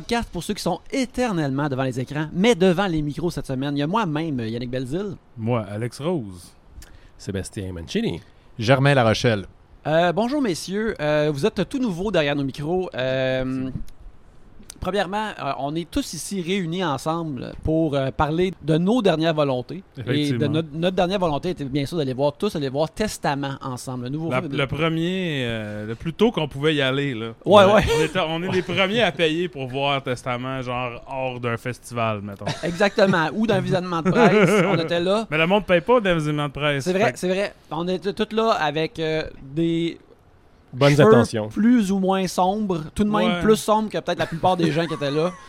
podcast pour ceux qui sont éternellement devant les écrans, mais devant les micros cette semaine. Il y a moi-même, Yannick Belzil. Moi, Alex Rose. Sébastien Mancini. Germain La Rochelle. Euh, bonjour messieurs, Euh, vous êtes tout nouveau derrière nos micros. Euh, premièrement, euh, on est tous ici réunis ensemble pour euh, parler de nos dernières volontés. Et de notre, notre dernière volonté était bien sûr d'aller voir tous, aller voir Testament ensemble. Le nouveau La- film le premier, euh, le plus tôt qu'on pouvait y aller. Là. Ouais, on, ouais. On, était- on est les premiers à payer pour voir Testament, genre hors d'un festival, mettons. Exactement. Ou d'un visionnement de presse. on était là. Mais le monde paye pas d'un événement de presse. C'est vrai, Fait c'est vrai. On était tous là avec des Bonnes cheveux intentions. plus ou moins sombres, tout de même Ouais. plus sombres que peut-être la plupart des gens qui étaient là.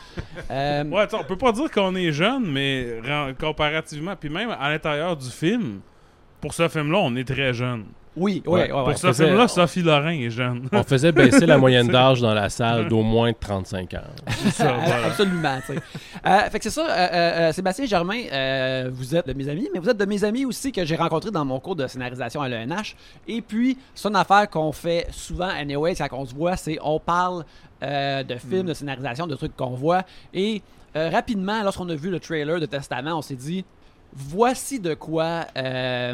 Euh, Ouais, t'sais, on peut pas dire qu'on est jeune, mais comparativement, puis même à l'intérieur du film, pour ce film-là, on est très jeune. Oui, oui, Ouais, ouais, ouais. pour ce film-là, Sophie Lorrain est jeune. On faisait baisser la moyenne d'âge dans la salle d'au moins 35 ans. C'est ça, voilà. Absolument. Euh, fait que c'est ça, euh, euh, euh, Sébastien Germain, euh, vous êtes de mes amis, mais vous êtes de mes amis aussi que j'ai rencontrés dans mon cours de scénarisation à l'ENH. Et puis, c'est une affaire qu'on fait souvent, anyway, quand on se voit, c'est on parle euh, de films, de scénarisation, de trucs qu'on voit. Et euh, rapidement, lorsqu'on a vu le trailer de Testament, on s'est dit, voici de quoi euh,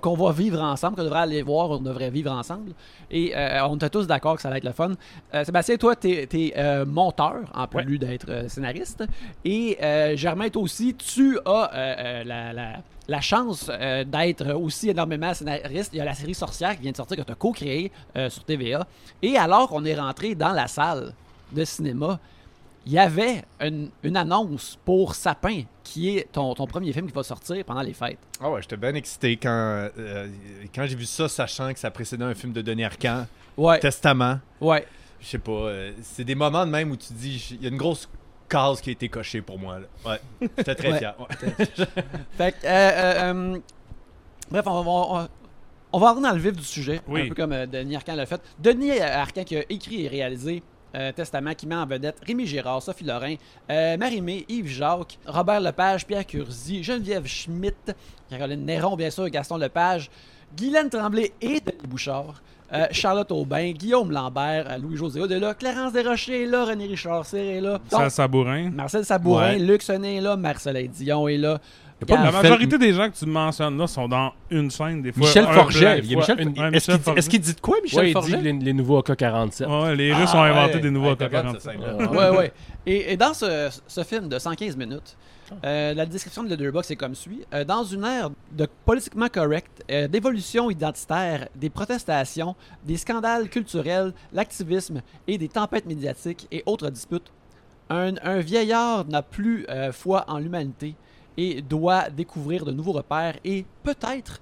qu'on va vivre ensemble, qu'on devrait aller voir, on devrait vivre ensemble. Et euh, on était tous d'accord que ça allait être le fun. Euh, Sébastien, toi, tu es, monteur, en plus d'être scénariste. Et Germain, toi aussi, tu as la, la- la chance d'être aussi énormément scénariste. Il y a la série Sorcière qui vient de sortir, que tu as co-créée sur TVA. Et alors qu'on est rentré dans la salle de cinéma, il y avait une, une annonce pour Sapin, qui est ton, ton premier film qui va sortir pendant les fêtes. Ah ouais, j'étais bien excité quand, euh, quand j'ai vu ça, sachant que ça précédait un film de Denis Arcand, Ouais, Testament. ouais. Je sais pas, euh, c'est des moments de même où tu te dis, il y a une grosse case qui a été cochée pour moi. Là. Ouais, j'étais très Ouais. fier. ouais. Fait que, euh, bref, on va, on, va- on va rentrer dans le vif du sujet, Oui. un peu comme euh, Denis Arcand l'a fait. Denis Arcand qui a écrit et réalisé euh, Testament, qui met en vedette Rémi Girard, Sophie Lorrain, euh, Marie-Mé, Yves Jacques, Robert Lepage, Pierre Curzi, Geneviève Schmidt, Caroline Néron, bien sûr, Gaston Lepage, Guylaine Tremblay et Denis Bouchard. euh, Charlotte Aubin, Guillaume Lambert, euh, Louis-José Aude est là, Clarence Desrochers est là, René Richard est là. Donc, Sabourin. Marcel Sabourin, Ouais. Luc Sonnet est là, Marcelin Dion est là. Pas La Michel- majorité des gens que tu mentionnes là sont dans une scène, des fois. Michel Forget. Michel- une- Est-ce Michel qu'il Forget. est-ce qu'il dit de quoi, Michel Ouais, il dit Forget? les, les nouveaux AK-47. Ouais, les Russes Ah, ont inventé ouais. des nouveaux Ouais, t'as AK-47. hâte, cette scène-là. Ouais. Ouais, ouais. Et, et dans ce, ce film de 115 minutes, euh, la description de Letterboxd est comme suit. Euh, dans une ère de politiquement correct, euh, d'évolution identitaire, des protestations, des scandales culturels, l'activisme et des tempêtes médiatiques et autres disputes, un, un vieillard n'a plus euh, foi en l'humanité et doit découvrir de nouveaux repères et peut-être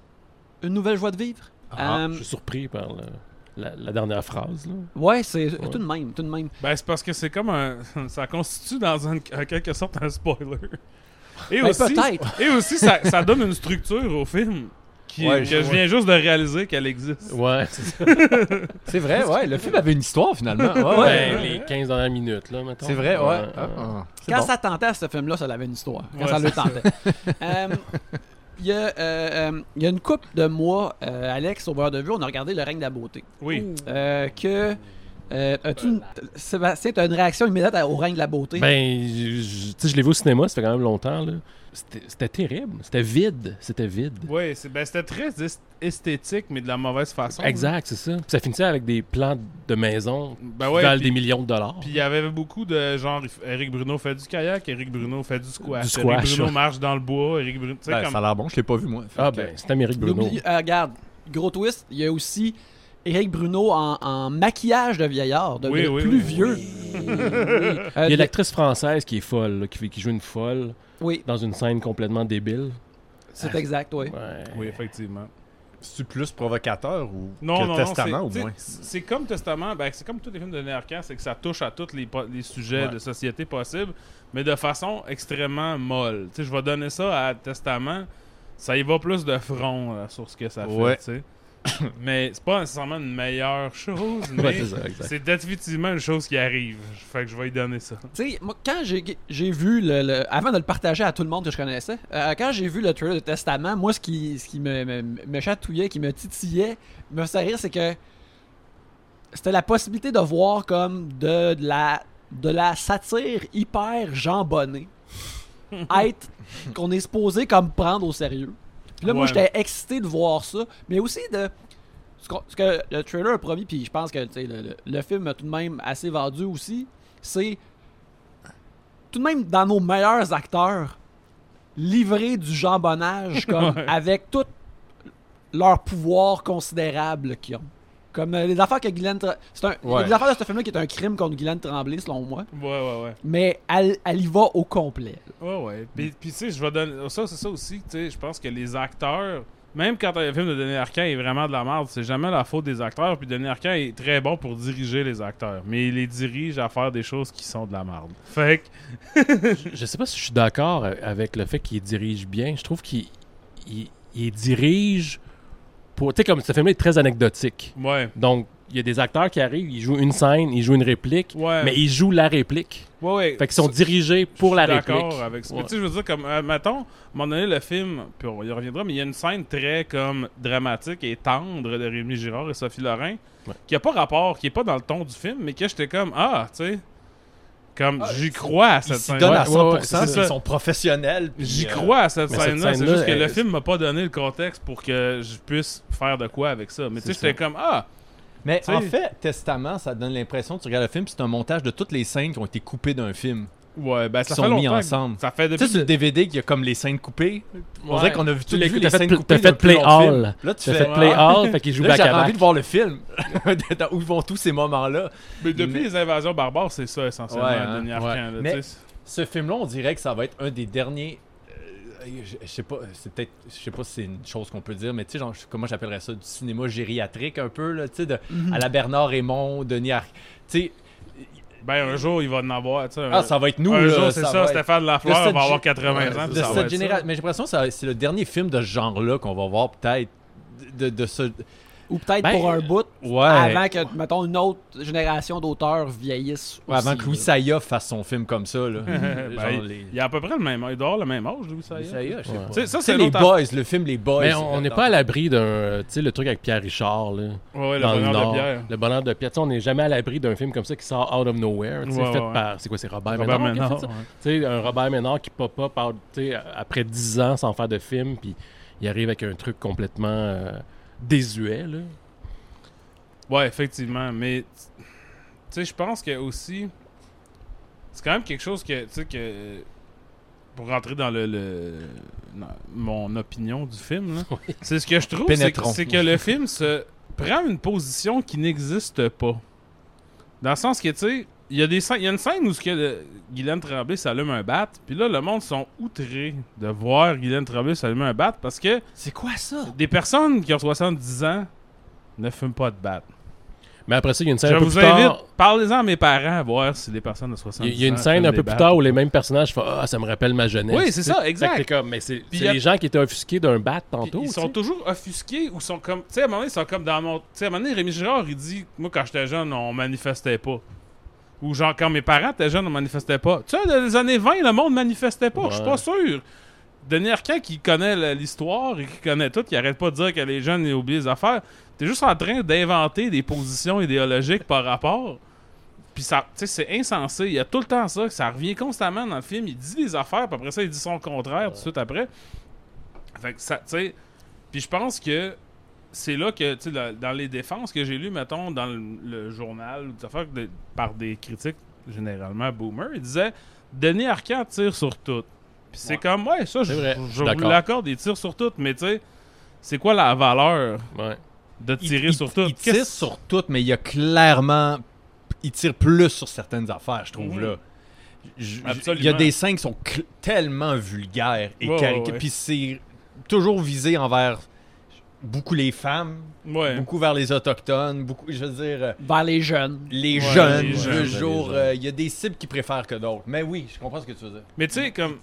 une nouvelle joie de vivre. Ah, Euh, Je suis surpris par le- la, la dernière phrase. Là. ouais, c'est tout de même, tout de même. Ben, c'est parce que c'est comme un. Ça constitue dans un, en quelque sorte un spoiler. Et Ben, aussi, peut-être. et aussi ça, ça donne une structure au film qui, Ouais, que je- viens juste de réaliser qu'elle existe. Ouais, c'est ça. C'est vrai, ouais, le film avait une histoire finalement. Ouais, Ouais. ouais. Ben, les 15 dernières minutes, là, mettons. C'est vrai, ouais. Ah, ah, Quand bon. ça tentait à ce film-là, ça avait une histoire. Quand Ouais, ça le tentait. Euh, Il y, a, euh, euh, il y a une couple de mois, euh, Alex, au bord de vue, on a regardé Le règne de la beauté. Oui. Euh, que. Euh, as-tu une- Sébastien, tu as une réaction immédiate au règne de la beauté? Ben, je, je- tu sais, je l'ai vu au cinéma, ça fait quand même longtemps. là. C'était c'était terrible. C'était vide. C'était vide. Oui, c'est- ben, c'était très est- esthétique, mais de la mauvaise façon. Exact, c'est ça. Puis ça finissait avec des plans de maison Ben qui ouais, valent puis- des millions de dollars. Puis il y avait beaucoup de genre, Eric Bruno fait du kayak, Eric Bruno fait du squash, Du squash, Eric Bruno ouais. marche dans le bois, Eric Bruno. Ben, comme. Ça a l'air bon, je l'ai pas vu moi. Ah ben, c'est Amérique Il Bruno. euh, regarde, gros twist, il y a aussi Éric Bruno en, en maquillage de vieillard, de, Oui, de oui, plus oui. vieux. Oui. Euh, Il y a de- l'actrice française qui est folle, là, qui, fait- qui joue une folle oui, dans une scène complètement débile. c'est exact, oui. Ouais. Oui, effectivement. C'est-tu plus provocateur ou Non, que non, Testament non. au c'est- moins? c'est- C'est comme Testament, ben, c'est comme tous les films de Néarcan, c'est que ça touche à tous les, sujets Ouais. de société possibles, mais de façon extrêmement molle. Tu sais, je vais donner ça à Testament, ça y va plus de front là, sur ce que ça fait, Ouais. mais c'est pas nécessairement une meilleure chose, mais Ouais, c'est définitivement une chose qui arrive. Fait que je vais lui donner ça. Tu sais, moi, quand j'ai j'ai vu le, le- Avant de le partager à tout le monde que je connaissais, euh, quand j'ai vu le trailer de Testament, moi, ce qui, ce qui me, me, me chatouillait, qui me titillait, me faisait rire, c'est que. c'était la possibilité de voir comme de, de la de la satire hyper jambonnée être qu'on est supposé comme prendre au sérieux. Puis là, moi, j'étais excité de voir ça, mais aussi de ce, que le trailer a promis, puis je pense que le, le- le film a tout de même assez vendu aussi, c'est tout de même dans nos meilleurs acteurs livrer du jambonnage comme Ouais. avec tout leur pouvoir considérable qu'ils ont. Comme euh, les affaires que Guylaine Tra- c'est un, Ouais. des affaires de ce film-là qui est un crime contre Guylaine Tremblay selon moi, Ouais, ouais, ouais. mais elle, elle y va au complet. Ouais, ouais. Puis, puis tu sais, je vais donner. Ça, c'est ça aussi. Tu sais, je pense que les acteurs. Même quand un film de Denis Arcand est vraiment de la merde, c'est jamais la faute des acteurs. Puis Denis Arcand est très bon pour diriger les acteurs. Mais il les dirige à faire des choses qui sont de la merde. Fait que. Je sais pas si je suis d'accord avec le fait qu'il dirige bien. Je trouve qu'il il, il dirige pour. Tu sais, comme ce film est très anecdotique. Ouais. Donc, il y a des acteurs qui arrivent, ils jouent une scène, ils jouent une réplique, Ouais. mais ils jouent la réplique. Ouais, ouais. Fait qu'ils sont dirigés pour la réplique. D'accord avec ça. Mais Ouais. tu sais, je veux dire, comme, euh, mettons, à un moment donné, le film, puis on y reviendra, mais il y a une scène très, comme, dramatique et tendre de Rémi Girard et Sophie Lorrain, qui a pas rapport, qui est pas dans le ton du film, mais que j'étais comme, ah, tu sais, comme, Ah, j'y crois à Ils cette s'y scène. donnent Ouais, à ouais, 100%, ouais, ils sont professionnels. puis, J'y euh, crois à cette scène-là, c'est juste que le film m'a pas donné le contexte pour que je puisse faire de quoi avec ça. Mais tu sais, C'est j'étais comme, ah, Mais en fait, Testament, ça donne l'impression que tu regardes le film, c'est un montage de toutes les scènes qui ont été coupées d'un film, ouais, ben ça sont fait mis que- ensemble. Ça fait Tu depuis. sais, sur le DVD, il y a comme les scènes coupées. On dirait qu'on a vu Tu toutes les scènes coupées t'as fait Play. Hall. Là, tu fais... fait Play Hall, fait qu'ils jouent back à envie back. de voir le film, où vont tous ces moments-là. Mais depuis Mais- les invasions barbares, c'est ça essentiellement, Ouais, hein. Denis Arcand. Ouais. là, Mais- tu sais. Ce film-là, on dirait que ça va être un des derniers. euh, je, je sais pas, c'est peut-être, je sais pas si c'est une chose qu'on peut dire, mais tu sais, genre, comment j'appellerais ça, du cinéma gériatrique un peu, là, tu sais, de- Mhm. à la Bernard Raymond, Denis Ar... Tu sais, Ben, un jour, il va en avoir, tu sais. ah, ça va être nous, un là, jour, c'est ça, être- Stéphane Lafleur va avoir gé- 80 Ouais, ans. de ça cette être généra- ça. Mais j'ai l'impression que ça- c'est le dernier film de ce genre-là qu'on va voir, peut-être. De, de ce. Ou peut-être Ben, pour un bout, Ouais. avant que, mettons, une autre génération d'auteurs vieillissent. Ouais, avant que Louis. Saya fasse son film comme ça, là. Ben, Genre il- les- Il a à peu près le même âge. Il doit avoir le même âge, Louis Saya. Je sais Ouais. pas. Tu sais, ça, c'est les Boys, le film Les Boys. Mais on n'est pas à l'abri d'un. Tu sais, le truc avec Pierre Richard, là. Ouais, ouais, le dans le bonheur de Nord. Pierre. Le bonheur de Pierre. Tu sais, on n'est jamais à l'abri d'un film comme ça qui sort out of nowhere. fait ouais. par. C'est quoi, c'est Robert, Robert Ménard. Tu sais, un Robert Ménard qui pop up out, tu sais, après 10 ans sans faire de film, puis il arrive avec un truc complètement euh, désuet, là. Ouais, effectivement. Mais, tu sais, je pense que aussi. C'est quand même quelque chose que, tu sais, que. Pour rentrer dans le, le- dans mon opinion du film, là, Oui. c'est ce que je trouve, c'est que, c'est que le film se prend une position qui n'existe pas. Dans le sens que, tu sais, il y a des scènes- il y a une scène où ce que le- Guylaine Tremblay s'allume un bat, puis là, le monde sont outrés de voir Guylaine Tremblay s'allumer un bat parce que C'est quoi ça? des personnes qui ont 70 ans ne fument pas de bat. Mais après ça, il y a une scène Je un peu vous plus invite, tard. parlez-en à mes parents à voir si les personnes de 70 ans. Il y a- une scène un des peu plus tard où les mêmes personnages font Ah, ça me rappelle ma jeunesse. Oui, c'est ça, exact. fait que t'es comme, mais c'est Puis c'est y a- les gens qui étaient offusqués d'un bat Puis tantôt. ils sont sais. toujours offusqués ou sont comme. Tu sais, à un moment donné, ils sont comme dans mon. Tu sais, à un moment donné, Rémi Girard, il dit Moi, quand j'étais jeune, on manifestait pas. Ou genre, quand mes parents étaient jeunes, on manifestait pas. Tu sais, dans les années 20, le monde manifestait pas. Je suis pas sûr. Denis Arcand, qui connaît l'histoire et qui connaît tout, qui arrête pas de dire que les jeunes ils oublient les affaires, t'es juste en train d'inventer des positions idéologiques par rapport. Puis ça, tu sais, c'est insensé. Il y a tout le temps ça, que ça revient constamment dans le film. Il dit des affaires, puis après ça, il dit son contraire tout de suite après. Fait que ça, tu sais. Puis je pense que c'est là que, tu sais, dans- les défenses que j'ai lues, mettons, dans le, le journal, ou des affaires de- par des critiques, généralement boomer, il disait Denis Arcand tire sur tout. Puis c'est Ouais. comme, ouais, ça, je, vrai, je- vous l'accorde, il tire sur tout, mais tu sais, c'est quoi la valeur Ouais. de Il- tirer il- sur tout? Il tire sur tout, mais il y a clairement. Il tire plus sur certaines affaires, je trouve, là. Il y a des scènes qui sont tellement vulgaires et Ouais, caric- ouais, ouais. Puis c'est toujours visé envers beaucoup les femmes, Ouais. beaucoup vers les autochtones, beaucoup, je veux dire, euh, Vers les jeunes. les Ouais, jeunes, les jeunes, le les jour. euh, Il y a des cibles qui préfèrent que d'autres. Mais oui, je comprends ce que tu veux dire. Mais tu sais, comme.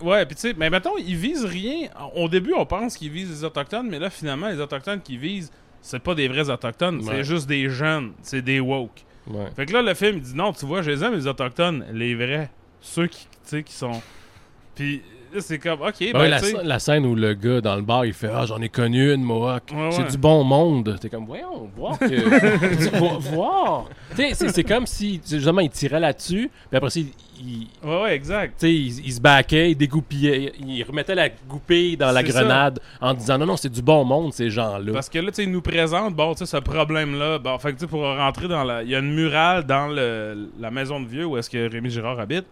Ouais, puis tu sais, mais mettons, ils visent rien. Au début, on pense qu'ils visent les Autochtones, mais là, finalement, les Autochtones qu'ils visent, c'est pas des vrais Autochtones, c'est juste des jeunes, c'est des woke. Ouais. Fait que là, le film, il dit non, tu vois, je les aime, les Autochtones, les vrais. Ceux qui, tu sais, qui sont. Puis, c'est comme, ok, Ouais, ben, la, scène- la scène où le gars dans le bar il fait Ah, j'en ai connu une Mohawk. Ouais, C'est ouais. du bon monde. T'es comme, voyons, voir que. voir. C'est- comme si, justement, il tirait là-dessus, puis après ça, il. il- ouais, ouais, exact. tu sais, il, il se baquait, il dégoupillait, il, il remettait la goupille dans la ça. grenade en disant non, non, c'est du bon monde, ces gens-là. Parce que là, tu sais, ils nous présentent, bon, tu sais, ce problème-là. Bon, fait que, tu sais, pour rentrer dans la. Il y a une murale dans le- la maison de vieux où est-ce que Rémi Girard habite,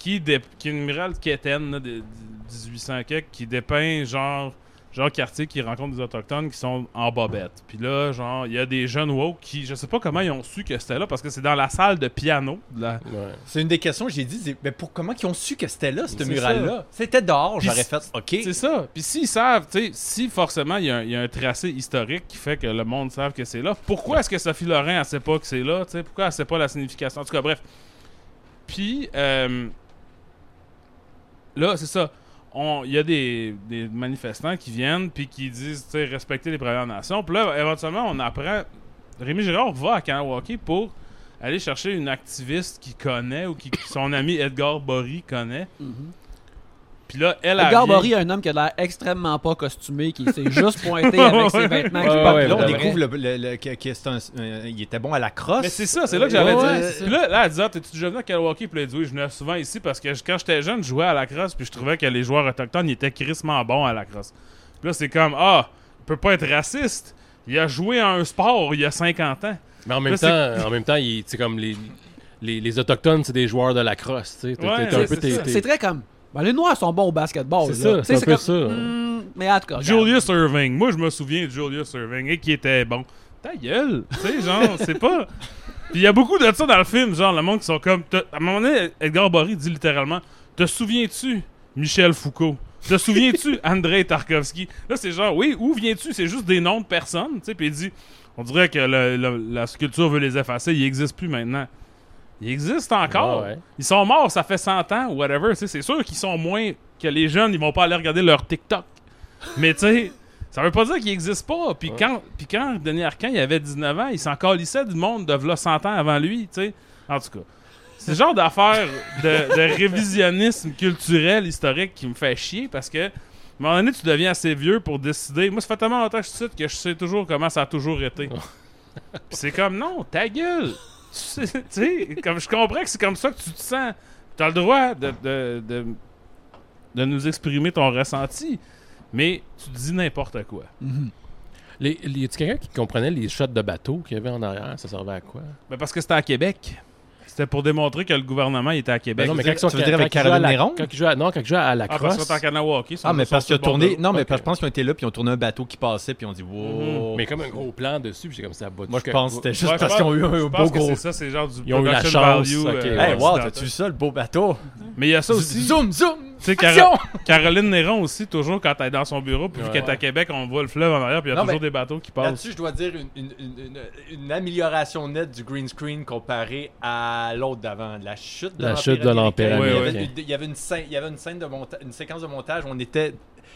qui, dé- qui est une murale quétaine, là, de, de 1800 quelques, qui dépeint, genre, genre quartier qui rencontre des Autochtones qui sont en bobette. Puis là, genre, il y a des jeunes woke qui, je sais pas comment ils ont su que c'était là, parce que c'est dans la salle de piano. de la- Ouais. C'est une des questions que j'ai dit. c'est, Mais pour comment ils ont su que c'était là, cette C'est murale-là? C'était dehors, j'aurais fait OK. C'est ça. Puis s'ils savent, tu sais, si forcément il y, a un- il y a un tracé historique qui fait que le monde savent que c'est là, pourquoi est-ce que Sophie Lorrain, elle sait pas que c'est là, tu sais, pourquoi elle sait pas la signification? En tout cas, bref. Puis, euh, là, c'est ça. Il y a des, manifestants qui viennent puis qui disent, respecter les Premières Nations. Puis là, éventuellement, on apprend. Rémi Girard va à Kanawaki pour aller chercher une activiste qu'il connaît ou qui, son ami Edgar Bory connaît. Puis là, elle a. Un homme qui a l'air extrêmement pas costumé, qui s'est juste pointé avec ses vêtements. qui Ouais, Là, on découvre le, le- le- que, que c'est un, un- il était bon à la crosse. Mais c'est ça, c'est là que j'allais Ouais, ça. Puis là, là, elle dit, ah, t'es-tu déjà venu à Kanawaki? Puis là, elle dit, oui, je venais souvent ici parce que je- quand j'étais jeune, je jouais à la crosse, puis je trouvais que les joueurs autochtones, ils étaient crissement bons à la crosse. Puis là, c'est comme, ah, il peut pas être raciste. Il a joué à un sport il y a 50 ans. Mais en même Là, temps, en même temps, il- c'est comme les, les, les autochtones, c'est des joueurs de la crosse, Ouais, C'est très comme. Ben, les Noirs sont bons au basketball. C'est ça, c'est un peu comme, ça. hmm, mais en tout cas. regarde. Julius Irving. Moi, je me souviens de Julius Irving et qui était bon. Ta gueule. tu sais, genre, c'est pas. Puis il y a beaucoup de ça dans le film, genre, le monde qui sont comme. À un moment donné, Edgar Bory dit littéralement Te souviens-tu, Michel Foucault? Te souviens-tu, Andrei Tarkovsky Là, c'est genre, oui, où viens-tu? C'est juste des noms de personnes, tu sais, puis il dit On dirait que le- le- la sculpture veut les effacer, ils existent plus maintenant. Ils existent encore. Ouais. Ils sont morts, ça fait 100 ans, ou whatever. C'est sûr qu'ils sont moins. que les jeunes, ils vont pas aller regarder leur TikTok. Mais tu sais, ça veut pas dire qu'ils existent pas. Puis Ouais. quand, puis quand Denis Arcand, il avait 19 ans, il s'en calissait du monde de v'là 100 ans avant lui, tu sais. En tout cas. C'est le genre d'affaire de, de révisionnisme culturel, historique qui me fait chier parce que, à un moment donné, tu deviens assez vieux pour décider. Moi, ça fait tellement longtemps que je suis ici que je sais toujours comment ça a toujours été. Puis c'est comme, non, ta gueule! Tu sais, tu comme je comprends que c'est comme ça que tu te sens. T'as le droit de, de, de, de nous exprimer ton ressenti, mais tu dis n'importe quoi. Mhm. Les, les- y a-tu quelqu'un qui comprenait les shots de bateau qu'il y avait en arrière? Ça servait à quoi? Mais parce que c'était à Québec. C'était pour démontrer que le gouvernement était à Québec. Ben non, mais quand ils tu veux dire avec ils à Caroline la- Néron? Quand ils jouent à, non, quand ils jouent à la ah, parce crosse. Kanawaki. Ah, mais parce qu'ils ont tourné. Non, mais je pense qu'ils ont été là, puis ils ont tourné un bateau qui passait, puis on dit wow. Mais comme un gros plan dessus, puis c'est comme ça. botte Moi, je pense que c'était juste parce qu'ils ont eu un beau gros. c'est ça, c'est genre du Ils ont eu la chance, euh, Hey, wow, t'as-tu vu ça, le beau bateau? Mais il y a ça aussi. Zoom, zoom! Tu sais! Caro- Caroline Néron aussi, toujours quand elle est dans son bureau, puis vu Ouais. qu'elle est à Québec, on voit le fleuve en arrière, puis il y a Non, toujours des bateaux qui passent. Là-dessus, je dois dire une, une- une- une- une amélioration nette du green screen comparé à l'autre d'avant, la chute de La l'Empire chute de l'Empire. Il y avait- Il y avait une scène, il y avait une scène de monta- une séquence de montage où on était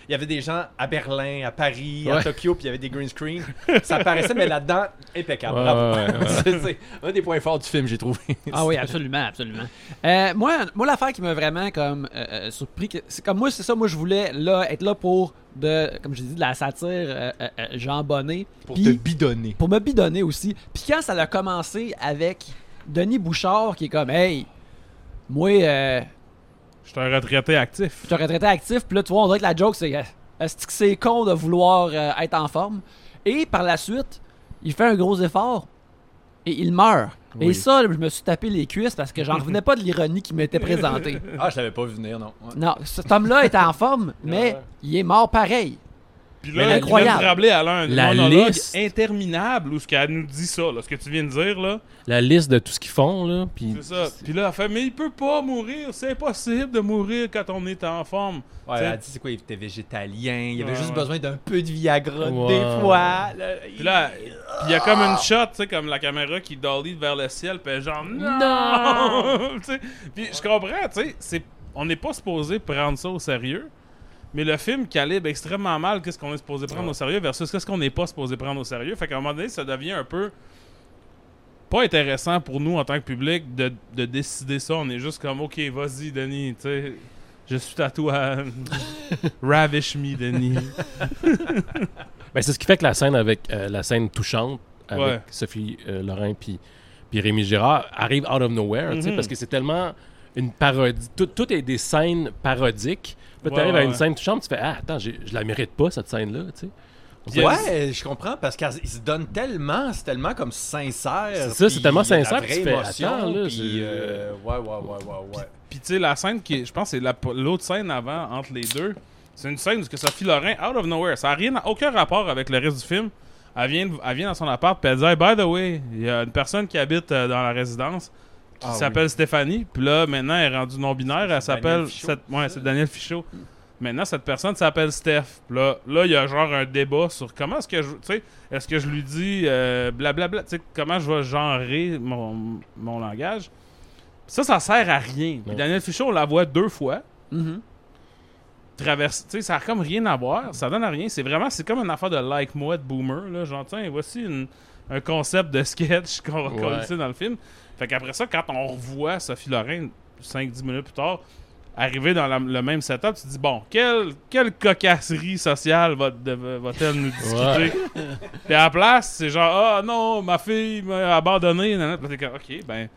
il y avait des gens à Berlin, à Paris, à Ouais. Tokyo, puis il y avait des green screens. Ça paraissait, mais là-dedans, impeccable. Ouais, Bravo. ouais, ouais, C'est- c'est un des points forts du film, j'ai trouvé. Ah oui, absolument, absolument. Euh, moi, moi l'affaire qui m'a vraiment comme euh, euh, surpris, c'est comme moi, c'est ça, moi je voulais là être là pour de, comme je dis, de la satire euh, euh, euh, Jean Bonnet, Pour Puis- te bidonner. pour me bidonner aussi. Puis quand ça a commencé avec Denis Bouchard qui est comme, hey, moi, euh, Je suis un retraité actif. je suis un retraité actif, puis là, tu vois, on dirait que la joke, c'est, euh, est-ce que c'est con de vouloir euh, être en forme? Et par la suite, il fait un gros effort et il meurt. Et ça, je me suis tapé les cuisses parce que j'en revenais pas de l'ironie qui m'était présentée. Ah, je l'avais pas vu venir, non. Ouais. Non, cet homme-là était en forme, mais Ouais. il est mort pareil. Puis Mais là, incroyable. Guylaine Tremblay, elle a un La monologue liste. interminable où ce qu'elle nous dit ça, là, ce que tu viens de dire, là. La liste de tout ce qu'ils font, là. Puis C'est ça. Puis là, elle fait, mais il peut pas mourir, c'est impossible de mourir quand on est en forme. Ouais, T'sais- elle a dit c'est quoi, il était végétalien, il avait Ouais, juste ouais. besoin d'un peu de Viagra Ouais. des fois. là, Puis là, puis il y a comme une shot, tu sais, comme la caméra qui dolly vers le ciel, puis elle est genre non. Tu sais, puis je comprends, tu sais, c'est, on n'est pas supposé prendre ça au sérieux, mais le film calibre extrêmement mal qu'est-ce qu'on est supposé prendre au sérieux versus qu'est-ce qu'on n'est pas supposé prendre au sérieux. Fait qu'à un moment donné, ça devient un peu pas intéressant pour nous en tant que public de, de décider ça. On est juste comme, ok, vas-y, Denis, tu sais. Je suis à toi. Ravish me, Denis. Ben, c'est ce qui fait que la scène avec euh, la scène touchante avec Ouais. Sophie euh, Lorrain puis Rémi Girard arrive out of nowhere, Mhm. parce que c'est tellement une parodie. Tout, tout est des scènes parodiques. Ouais, tu arrives ouais, à une ouais. scène touchante, tu fais ah attends, je la mérite pas cette scène là, tu sais. Ouais, je comprends parce qu'ils se donnent tellement, c'est tellement comme sincère. C'est ça, c'est tellement sincère, tu fais, émotion, attends, là, puis, euh, ouais, ouais, ouais, ouais, ouais. Puis tu sais, la scène qui est- je pense que c'est la- l'autre scène avant, entre les deux, c'est une scène où que Sophie Lorrain, out of nowhere, ça n'a rien, aucun rapport avec le reste du film. Elle vient, elle vient dans son appart, puis elle dit Hey, By the way, il y a une personne qui habite euh, dans la résidence qui Ah s'appelle Stéphanie, puis là, maintenant, elle est rendue non-binaire, elle s'appelle. Daniel Fichot. cette- Ouais, c'est Daniel Fichot. Maintenant, cette personne s'appelle Steph. Puis Là, là, il y a genre un débat sur comment est-ce que je. Tu sais, est-ce que je lui dis euh, blablabla, tu sais, comment je vais genrer mon, mon langage. Ça, ça sert à rien. Puis. Daniel Fichot, on la voit deux fois. Traverse, tu sais, ça a comme rien à voir. Ça donne à rien. C'est vraiment, c'est comme une affaire de like-moi de boomer. Là. Genre, tiens, voici une- un concept de sketch qu'on va Ouais. coller dans le film. Fait qu'après ça, quand on revoit Sophie Lorrain 5-10 minutes plus tard, arriver dans la- le même setup, tu te dis, bon, quelle, quelle cocasserie sociale va- va-t-elle nous discuter? Puis à la place, c'est genre, ah non, ma fille m'a abandonné. Puis t'es ok, ben,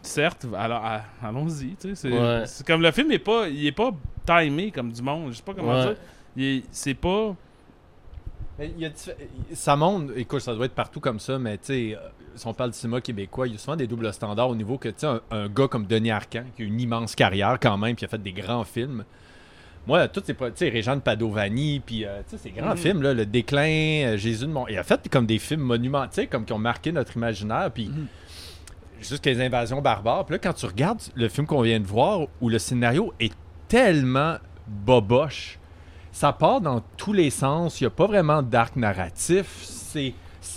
certes, alors allons-y. tu sais, C'est Ouais. comme le film est pas, il est pas timé comme du monde. Je sais pas comment Ouais. dire. C'est pas. Il y a ça monte, écoute, ça doit être partout comme ça, mais tu sais, si on parle du cinéma québécois, il y a souvent des doubles standards au niveau que, tu sais, un, un gars comme Denis Arcand, qui a une immense carrière quand même, puis a fait des grands films. Moi, tous ces, tu sais, Réjean Padovani, puis, euh, tu sais, ces grands Mhm. films, là, Le Déclin, euh, Jésus de Mont... Il a fait comme des films monumentaux, comme qui ont marqué notre imaginaire, puis Mhm. jusqu'à les invasions barbares. Puis là, quand tu regardes le film qu'on vient de voir, où le scénario est tellement boboche, ça part dans tous les sens. Il n'y a pas vraiment d'arc narratif. C'est-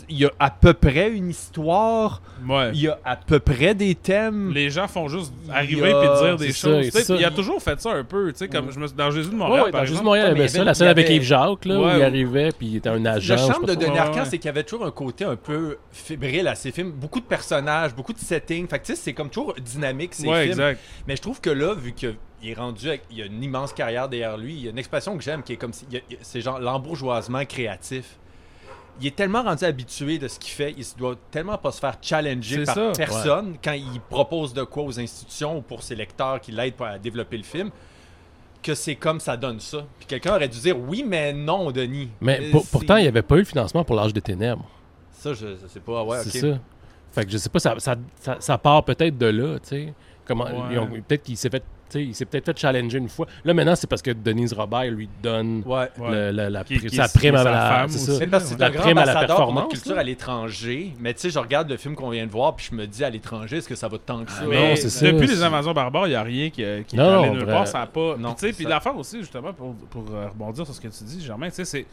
il y a à peu près une histoire. Ouais. Il y a à peu près des thèmes. Les gens font juste Il arriver a- et dire des choses. ça. il a toujours fait ça un peu. Tu sais, comme je me dans Jésus de Montréal, ouais, par dans Juste exemple. Montréal, il y avait ça, il la scène avait- avec Yves Jacques, là, où il arrivait, puis il était un agent. Le charme de. Denis Ouais, Arcand, ouais. c'est qu'il y avait toujours un côté un peu fébrile à ses films. Beaucoup de personnages, beaucoup de settings. Fait que tu sais, c'est comme toujours dynamique, ces Ouais, films. exact. Mais je trouve que là, vu qu'il est rendu, avec, il y a une immense carrière derrière lui, il y a une expression que j'aime qui est comme il il c'est genre l'embourgeoisement créatif. Il est tellement rendu habitué de ce qu'il fait, il ne doit tellement pas se faire challenger par ça. personne quand il propose de quoi aux institutions ou pour ses lecteurs qui l'aident à développer le film, que c'est comme ça donne ça. Puis quelqu'un aurait dû dire oui, mais non, Denis. Mais Euh, pour- pourtant, il n'y avait pas eu le financement pour l'âge des ténèbres. Ça, je, je sais pas. Ouais, c'est ok. ça. Fait que je sais pas, ça, ça, ça, ça part peut-être de là, tu sais. Comment, Ouais. Peut-être qu'il s'est fait, tu sais, il s'est peut-être fait challenger une fois. Là, maintenant, c'est parce que Denise Robert lui donne Ouais. Ouais. le- la, la Qui- qui- sa prime est à la femme c'est aussi. ça. Mais parce que c'est La prime à la performance, culture là. à l'étranger. Mais tu sais, je regarde le film qu'on vient de voir, puis je me dis à l'étranger, est-ce que ça va tant que ça? Mais Non, c'est ça, depuis les invasions barbares, il n'y a rien qui, euh, qui est Non, nulle part. Ça a pas. Non, Puis, tu sais, puis ça- l'affaire aussi, justement, pour, pour euh, rebondir sur ce que tu dis, Germain, tu sais, c'est.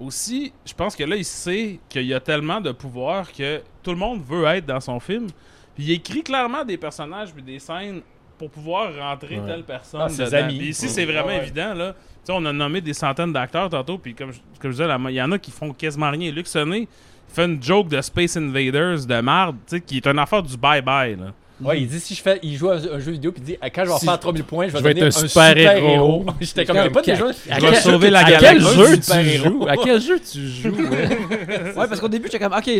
Aussi, je pense que là, il sait qu'il y a tellement de pouvoir que tout le monde veut être dans son film. Puis il écrit clairement des personnages puis des scènes pour pouvoir rentrer Ouais. telle personne. Ah, ses dedans. amis. Puis ici, c'est vraiment Ouais. évident, là. Tu sais, on a nommé des centaines d'acteurs tantôt, puis comme, je- comme je disais, il y en a qui font quasiment rien. Luc Sonnet fait une joke de Space Invaders de marde, tu sais, qui est une affaire du bye-bye, là. Ouais, il dit si je fais, il joue à un, un jeu vidéo puis il dit ah, quand je vais Si faire 3000 points, je vais, je vais devenir être un un super-héros. J'étais comme il y a pas Comme- déjà. à Je vais sauver la à quel galaxie. jeu tu joues? À quel jeu tu joues? ouais? Ouais, parce qu'au début, j'étais comme, ok,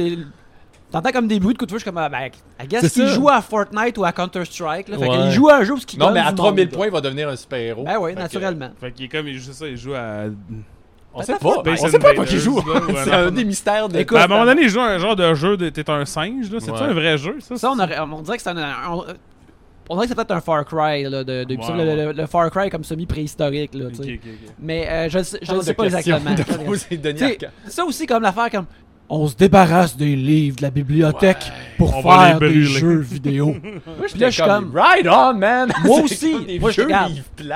t'entends comme des bruits de coups de feu, je suis comme, ah, ben, I guess qu'il joue à Fortnight ou à Counter-Strike, là. Fait Ouais. qu'il joue à un jeu où ce qui Non, mais à du 3000 monde. points, il va devenir un super-héros. Ben oui, Fait que, naturellement. Fait qu'il est comme, il joue ça, il joue à. On sait pas. Space On sait pas quoi qu'il joue. C'est un de- des mystères de. Écoute, Ben, à un moment donné, il joue un genre de jeu de t'es un singe, là. C'est-tu Ouais. un vrai jeu, ça? Ça, on, aurait, on dirait que c'est un. on dirait que c'est peut-être un Far Cry, là, de, de Ubisoft, Ouais, le, ouais. le- le Far Cry comme semi-préhistorique, là, tu Ok, sais. ok, ok. Mais euh, je, ne sais pas exactement. de poser ça aussi comme l'affaire comme on se débarrasse des livres de la bibliothèque pour faire des brûler. jeux vidéo. Moi, Puis là, je suis comme- Ride on, man! Moi C'est aussi. des Moi, regarde.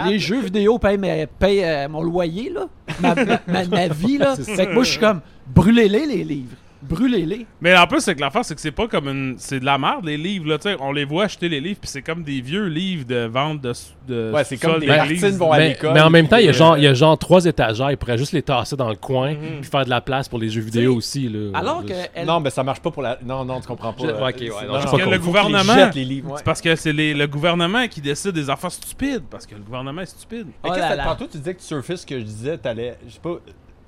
les jeux vidéo payent, mes- payent, euh, mon loyer, là. Ma, ma- ma- ma vie, là. Fait que moi, je suis comme brûlez-les, les livres. Brûlez-les. Mais en plus, c'est que l'affaire, c'est que c'est pas comme une. C'est de la merde, les livres, là. Tu sais, on les voit acheter les livres, puis c'est comme des vieux livres de vente de. de Ouais, c'est comme des. Martines vont à Mais, l'école. mais en même temps, il y a genre, euh, il y a genre trois étagères. Il pourrait juste les tasser dans le coin Mhm. puis faire de la place pour les jeux vidéo aussi. Là. Alors que elle- Non, mais ça marche pas pour la. Non, non, tu comprends pas. Je- Euh, ok, ouais, c'est- non, non, je non, sais Parce que le gouvernement. jettent les livres. ouais. C'est parce que c'est les- le gouvernement qui décide des affaires stupides. Parce que le gouvernement est stupide. Mais Oh qu'est-ce là que là. tantôt tu disais que tu surfais ce que je disais, t'allais. Je sais pas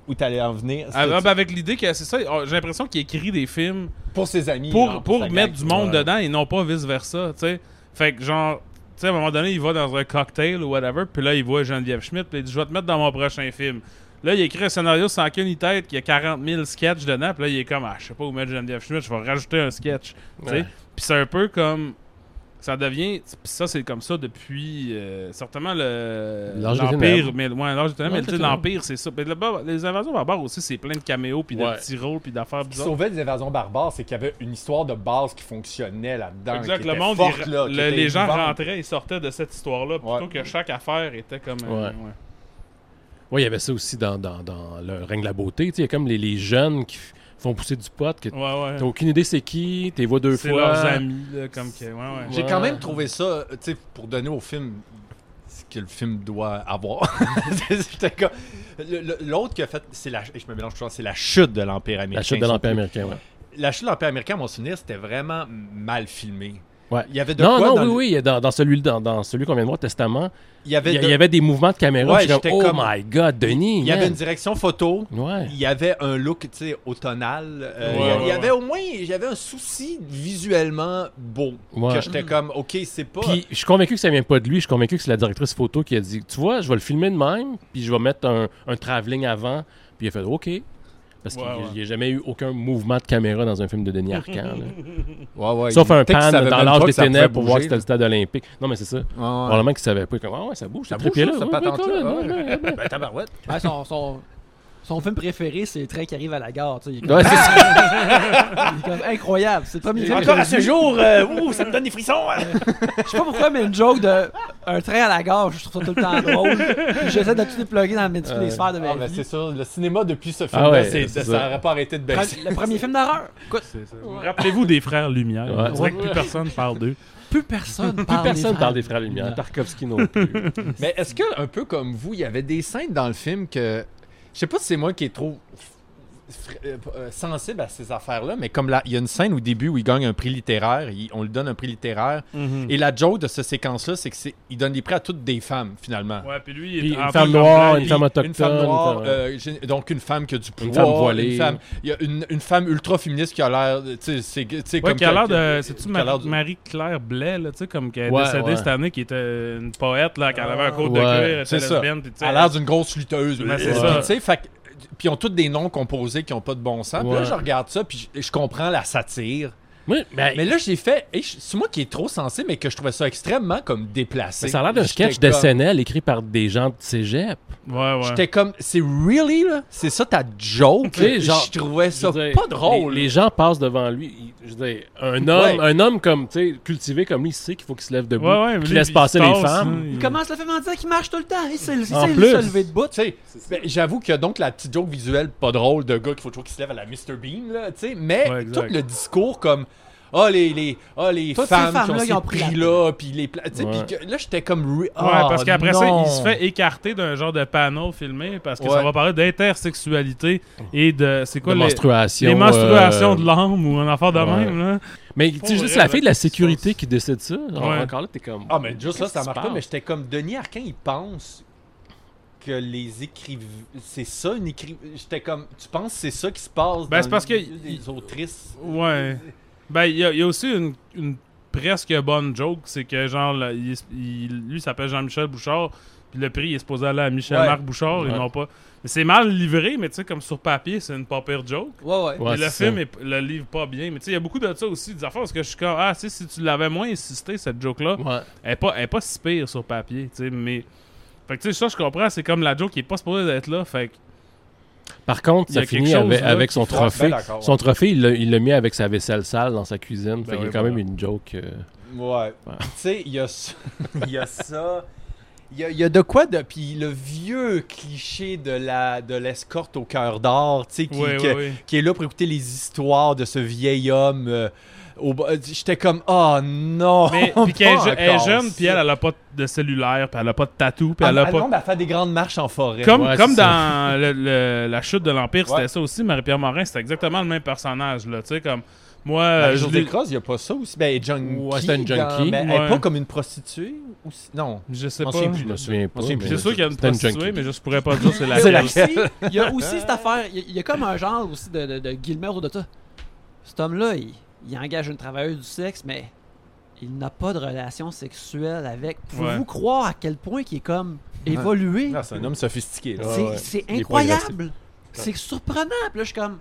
où t'allais en venir. Ah, ben, avec l'idée que c'est ça, j'ai l'impression qu'il écrit des films pour ses amis. pour, mettre du monde Ouais. dedans et non pas vice-versa, tu sais. Fait que genre, tu sais, à un moment donné, il va dans un cocktail ou whatever, puis là, il voit Geneviève Schmidt, puis il dit « Je vais te mettre dans mon prochain film ». Là, il écrit un scénario sans queue ni tête, qui a 40 000 sketchs dedans, puis là, il est comme « Ah, je sais pas où mettre Geneviève Schmidt, je vais rajouter un sketch ». Tu sais. Ouais. Puis c'est un peu comme... Ça devient... Puis ça, c'est comme ça depuis... euh, certainement le... L'Empire, mais, ouais, l'âge mais tu sais, l'Empire, c'est ça. Mais les invasions barbares aussi, c'est plein de caméos, puis de petits rôles, puis d'affaires Ce qui bizarres. sauvait les évasions barbares, c'est qu'il y avait une histoire de base qui fonctionnait là-dedans. Exact, qui le était monde, forte, il- là, qui le- était les gens rentraient et sortaient de cette histoire-là, plutôt Ouais. que chaque affaire était comme. euh, Ouais. ouais. Ouais, il y avait ça aussi dans, dans, dans le règne de la beauté. Tu sais, Il y a comme les, les jeunes qui font pousser du pot. Que Ouais, ouais. T'as aucune idée c'est qui, t'es vois deux C'est fois. leurs amis, là, comme que. Ouais, ouais. J'ai quand même trouvé ça, euh, tu sais, pour donner au film ce que le film doit avoir. L'autre qui a fait, c'est la, je me mélange toujours, c'est la chute de l'Empire américain. La chute de l'Empire américain, ouais. La chute de l'Empire américain, à mon souvenir, c'était vraiment mal filmé. Ouais. Il y avait de Non, quoi non, dans oui, le- oui, il y a dans, dans celui, dans, dans celui qu'on vient de voir, Testament, Il y avait, il y, de- il y avait des mouvements de caméra. Ouais, comme, oh comme- my god, Denis. il y avait une direction photo. Ouais. Il y avait un look, tu sais, automnal. Euh, Ouais, il y avait ouais. au moins, avait un souci visuellement beau. Ouais. Que j'étais comme, ok, c'est pas. Puis je suis convaincu que ça vient pas de lui. Je suis convaincu que c'est la directrice photo qui a dit Tu vois, je vais le filmer de même, puis je vais mettre un, un travelling avant. Puis il a fait OK. Parce Ouais, qu'il ouais. n'y a jamais eu aucun mouvement de caméra dans un film de Denis Arcand. là. Ouais, ouais, Sauf un pan dans l'âge pas des ténèbres pour voir que c'était le stade olympique. Non, mais c'est ça. là. Probablement qu'il savait pas. Comme, ah ouais, ça bouge, Ça bouge, là. ça. Ben, tabarouette. Son, film préféré, c'est le train qui arrive à la gare. tu sais. Il est comme, Ouais, c'est ça. il est comme incroyable. C'est le premier film Encore à ce jour, euh, ouh, ça me donne des frissons. hein. Je sais pas pourquoi, mais une joke de un train à la gare, je trouve ça tout le temps drôle. J'essaie de tout déploguer dans mes- toutes les sphères de ma Ah, ben, vie. c'est sûr, le cinéma depuis ce Ah film-là, ouais, c'est- c'est ça n'aurait pas arrêté de baisser. Le premier film d'horreur. Rappelez-vous des frères Lumière. Ouais. On dirait que plus personne parle d'eux. plus personne Plus parle personne des parle des frères. frères Lumière. Tarkovsky non plus. Mais est-ce que, un peu comme vous, il y avait des scènes dans le film que. Je sais pas si c'est moi qui est trop euh, euh, sensible à ces affaires-là, mais comme là, il y a une scène au début où il gagne un prix littéraire, il- on lui donne un prix littéraire, et la joke de cette séquence-là, c'est que c'est, il donne des prix à toutes des femmes, finalement. Ouais, puis lui, il Puis est une en femme noire, une femme autochtone. Une femme noire, euh, donc une femme qui a du pouvoir. Une femme voilée. une femme- il y a une, une femme ultra féministe qui a l'air. Tu sais, c'est- tu sais, Ouais, comme qui a l'air de. C'est-tu Marie-Claire Blais, là, tu sais, comme qui est Ouais, décédée ouais. cette année, qui était une poète, là, qui avait un code Ouais, de cuir, elle était lesbienne, Elle a l'air d'une grosse lutteuse. C'est ça. Puis ils ont tous des noms composés qui n'ont pas de bon sens. Puis là, je regarde ça, puis je, je comprends la satire. Oui, ben, Mais là, j'ai fait. hey, c'est moi qui est trop sensible, mais que je trouvais ça extrêmement comme déplacé. ça a l'air d'un sketch de comme- SNL écrit par des gens de cégep. Ouais, ouais. J'étais comme, c'est really là? C'est ça ta joke? Genre, je trouvais ça Je pas drôle. Les, les gens passent devant lui. Il- je veux dire, un homme, Ouais. un homme comme, tu sais, cultivé comme lui, il sait qu'il faut qu'il se lève debout, Ouais, ouais, qu'il laisse passer se les femmes. Il commence le film en disant qu'il marche tout le temps. Il sait, se lever debout. Tu sais, ben, j'avoue qu'il y a donc la petite joke visuelle pas drôle de gars qu'il faut toujours qu'il se lève à la Mr. Bean, là, tu sais, mais tout le discours comme ah les les ah les Toutes ces femmes, qui ont ils ces ont pris là puis les pla- tu sais Ouais. que- là j'étais comme Ouais, Ah, parce qu'après ça, il se fait écarter d'un genre de panneau filmé parce que Ouais. ça va parler d'intersexualité et de. C'est quoi de les, menstruation. les menstruations euh, de l'âme ou un affaire de ouais. même, là. Mais tu juste la fille de la sécurité qui décide ça. genre, Ouais. Encore là, t'es comme. Ah, mais juste là, ça marche pas, mais j'étais comme Denis Arcand, il pense que les écrivains. C'est ça, une écrivain. J'étais comme. Tu penses que c'est ça qui se passe Ben, dans c'est parce le que des autrices? Ouais. Ben, il y, a- il y a aussi une, une presque bonne joke, c'est que genre, là, il lui il s'appelle Jean-Michel Bouchard, puis le prix il est supposé aller à Michel-Marc Bouchard, ils Ouais. n'ont pas. Mais c'est mal livré, mais tu sais, comme sur papier, c'est une pas pire joke. Ouais, ouais. Ouais, mais le film est- le livre pas bien. Mais tu sais, il y a beaucoup de ça aussi, des affaires, parce que je suis comme, ah, tu sais, si tu l'avais moins insisté, cette joke-là, Ouais. elle est pas, elle est pas si pire sur papier, tu sais, mais. Fait que tu sais, ça, je comprends, c'est comme la joke qui est pas supposée d'être là, fait que. Par contre, Il ça finit chose, avec, là, avec qui son trophée. Son trophée, il l'a- il mis avec sa vaisselle sale dans sa cuisine. Ben fait qu'il y a quand voilà. même une joke. euh, Ouais. Tu sais, il y a ça. Il y a ça. Il y, a, il y a de quoi de. Puis le vieux cliché de la de l'escorte au cœur d'or, tu sais, qui, Oui, que- oui, oui. qui est là pour écouter les histoires de ce vieil homme. euh, J'étais comme, oh non! Mais puis qu'elle est, elle est jeune, puis elle, elle a pas de cellulaire, puis elle a pas de tatou, puis Ah, elle a pas. non, mais elle fait des grandes marches en forêt. Comme, Ouais, comme c'est dans le- le- la chute de l'Empire, c'était Ouais. ça aussi. Marie-Pierre Morin, c'était exactement le même personnage. Là, tu sais, comme moi, euh, Marie je Cross, il n'y a pas ça aussi. Ben, elle est junkie. Ouais, c'est une dans- junkie. mais elle est Ouais. pas comme une prostituée aussi. Non. je sais pas. souviens Je me souviens pas. C'est C'est sûr qu'il y a une prostituée, junkie. mais je pourrais pas dire c'est Il y a laquelle? aussi, il y a aussi cette affaire, il y a, comme un genre aussi de, de, autour de ça. Cet homme-là, il, il engage une travailleuse du sexe, mais il n'a pas de relation sexuelle avec. Pouvez-vous Ouais. croire à quel point il est comme évolué? C'est un homme sophistiqué. C'est incroyable. C'est surprenant. Puis là, je suis comme.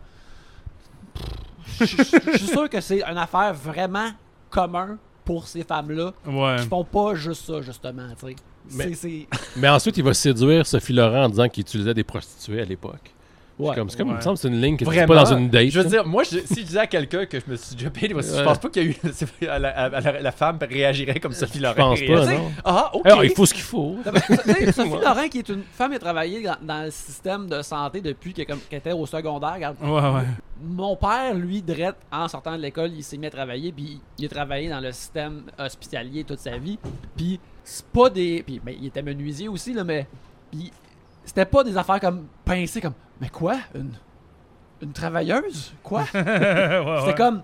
Je je- je suis sûr que c'est une affaire vraiment commun pour ces femmes-là Ouais. qui font pas juste ça, justement. tu sais. Mais- C'est- c'est- Mais ensuite, il va séduire Sophie Laurent en disant qu'il utilisait des prostituées à l'époque. Ouais. C'est comme, comme, il me semble que c'est une ligne que tu pas dans une date. Je veux dire, moi, je- si je disais à quelqu'un que je me suis déjà payé, je Ouais. pense pas qu'il y a eu. La, la- la- la femme réagirait comme Sophie je Laurent. pense pas, non. Ah, ok. Alors, il faut ce qu'il faut. Sophie Laurent, qui est une femme qui a travaillé dans, dans le système de santé depuis qu'elle était au secondaire. regarde, Ouais, ouais. Mon père, lui, direct, en sortant de l'école, il s'est mis à travailler, puis il a travaillé dans le système hospitalier toute sa vie. Puis c'est pas des. Puis ben, il était menuisier aussi, là, mais. Puis c'était pas des affaires comme pincées, comme. Mais quoi? Une, une travailleuse? Quoi? Ouais, ouais. C'était comme.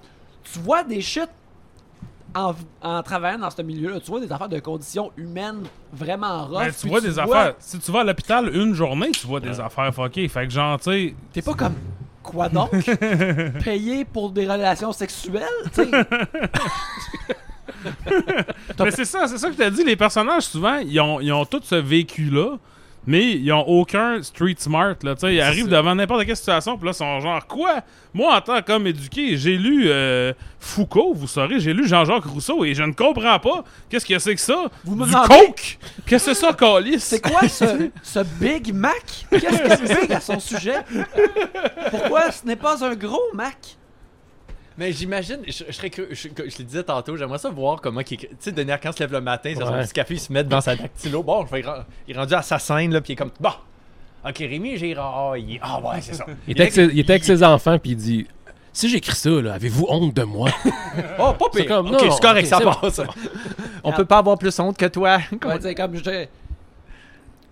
Tu vois des shit en, en travaillant dans ce milieu-là, tu vois des affaires de conditions humaines vraiment rough. Ben, tu vois des affaires. Si tu vas à l'hôpital une journée, tu vois des affaires fuckées. Fait que genre, tu sais. T'es pas comme. Quoi donc? Payer pour des relations sexuelles Tu sais? T'as- Mais c'est ça, c'est ça que t'as dit. Les personnages, souvent, ils ont, ils ont tout ce vécu-là, mais ils ont aucun street smart. Là, ils arrivent ça. devant n'importe quelle situation, puis là, ils sont genre, quoi? Moi, en tant qu'homme éduqué, j'ai lu euh, Foucault, vous saurez, j'ai lu Jean-Jacques Rousseau, et je ne comprends pas. Qu'est-ce que c'est que ça? Vous me Du demandez- coke? Qu'est-ce que c'est ça, Calis? C'est quoi ce, ce Big Mac? Qu'est-ce que Big à son sujet? Pourquoi ce n'est pas un gros Mac? Mais j'imagine, je, je serais curieux- je, je le disais tantôt, j'aimerais ça voir comment Tu sais, Denis Arcand se lève le matin, sur son petit café, il se met devant sa dactylo. Bon, je vais, ren- il est rendu à sa scène, là, puis il est comme, bon, ok, Rémi Girard, il est- ah ouais, c'est ça. Il était, avec ses, il était avec ses enfants, puis il dit Si j'écris ça, là, avez-vous honte de moi? Oh, pas pire. comme, ok, non, c'est correct, ok, ça passe. On peut pas avoir plus honte que toi. Ouais, tu sais, comme je.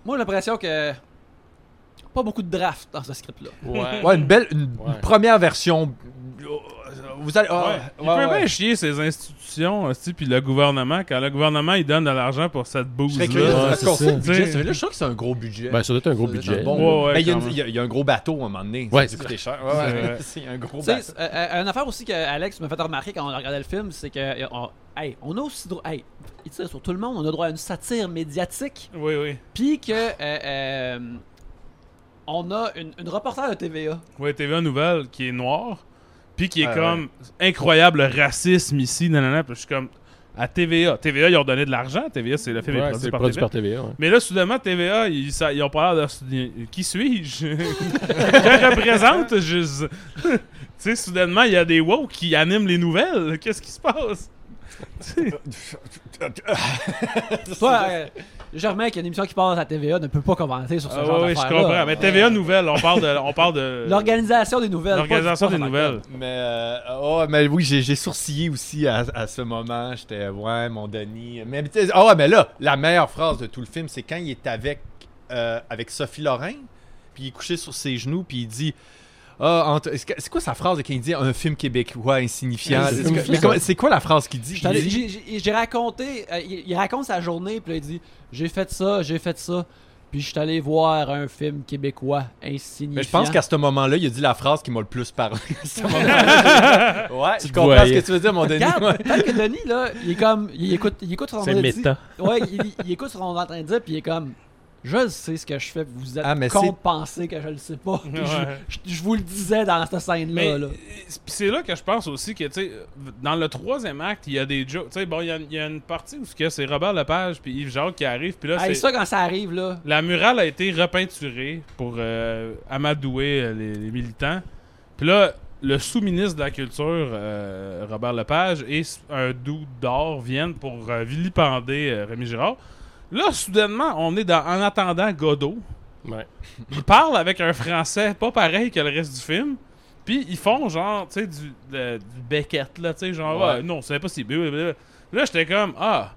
Moi, j'ai l'impression que. Pas beaucoup de draft dans ce script-là. Ouais. Ouais, une belle, une Ouais. première version. Vous allez. ah, Ouais. Il ouais, peut ouais. bien chier ces institutions, aussi, puis le gouvernement, quand le gouvernement il donne de l'argent pour cette Je serais curieux. bouse-là. C'est ça. budget, là, je que c'est un gros budget. Ben, ça doit être un gros budget. un bon- Ouais, ouais, Mais il y, a quand une- même. il y a- il y a un gros bateau à un moment donné. Ouais, ça c'est coûté cher. C'est Ouais, vrai. c'est un gros Tu sais, bateau. euh, euh, une affaire aussi que Alex m'a fait remarquer quand on a regardé le film, c'est que. euh, on, hey, on a aussi droit. Hey, il tire sur tout le monde, on a droit à une satire médiatique. Oui, oui. Puis que. euh, euh, on a une, une reporter de TVA. Ouais, TVA Nouvelle qui est noire, puis qui est Ah, comme incroyable racisme ici, nanana, puis je suis comme à TVA. TVA, ils ont donné de l'argent. TVA, c'est le film est Ouais, produit c'est par produit TVA. par TVA. ouais. Mais là, soudainement, TVA, ils, ça- ils ont pas l'air de. Qui suis-je? Je représente. Je... tu sais, soudainement, il y a des woke qui animent les nouvelles. Qu'est-ce qui se passe? Tu sais, Toi, euh, Germain, qui a une émission qui passe à TVA, ne peut pas commenter sur ce ah, genre ouais, ouais, je d'affaires-là. comprends. Mais TVA Nouvelle, on parle de. On parle de L'organisation des nouvelles. l'organisation des nouvelles. Mais, euh, oh, mais oui, j'ai j'ai sourcillé aussi à, à ce moment. J'étais, ouais, mon Denis. Mais, tu sais, ah ouais, mais là, la meilleure phrase de tout le film, c'est quand il est avec, euh, avec Sophie Lorrain, puis il est couché sur ses genoux, puis il dit. Ah, c'est quoi sa phrase quand il dit un film québécois insignifiant? C'est quoi la phrase qu'il dit? Je J'ai raconté, euh, il, il raconte sa journée, puis là, il dit J'ai fait ça, j'ai fait ça, puis je suis allé voir un film québécois insignifiant. Mais je pense qu'à ce moment-là, il a dit la phrase qui m'a le plus parlé. à ce moment-là. ouais, je Tu comprends voyais. ce que tu veux dire, mon Denis. Regarde, ouais. peut-être que Denis, là, il est comme. Il écoute, il écoute ce qu'on C'est a dit. méta. Ouais, il, il écoute ce qu'on est en train de dire, puis il est comme. Je sais ce que je fais, vous êtes Ah, mais con c'est- de penser que je le sais pas. Ouais. je, je- je vous le disais dans cette scène-là. Mais là. euh, c'est- là que je pense aussi que, tu sais, dans le troisième acte, il y a des jokes. Tu sais, bon, il y a- il y, a une partie où c'est Robert Lepage puis Yves Jacques qui arrivent, puis là, Hey, ça, quand ça arrive, là. La murale a été repeinturée pour euh, amadouer euh, les, les militants. Puis là, le sous-ministre de la Culture, euh, Robert Lepage, et un doux d'or viennent pour euh, vilipender euh, Rémi Girard. Là, soudainement, on est dans En attendant Godot. Ouais. Ils parlent avec un français pas pareil que le reste du film. Puis ils font genre, tu sais, du, de- du Beckett, là, tu sais, genre, Ouais. ouais, non, c'est impossible. Là, j'étais comme, ah.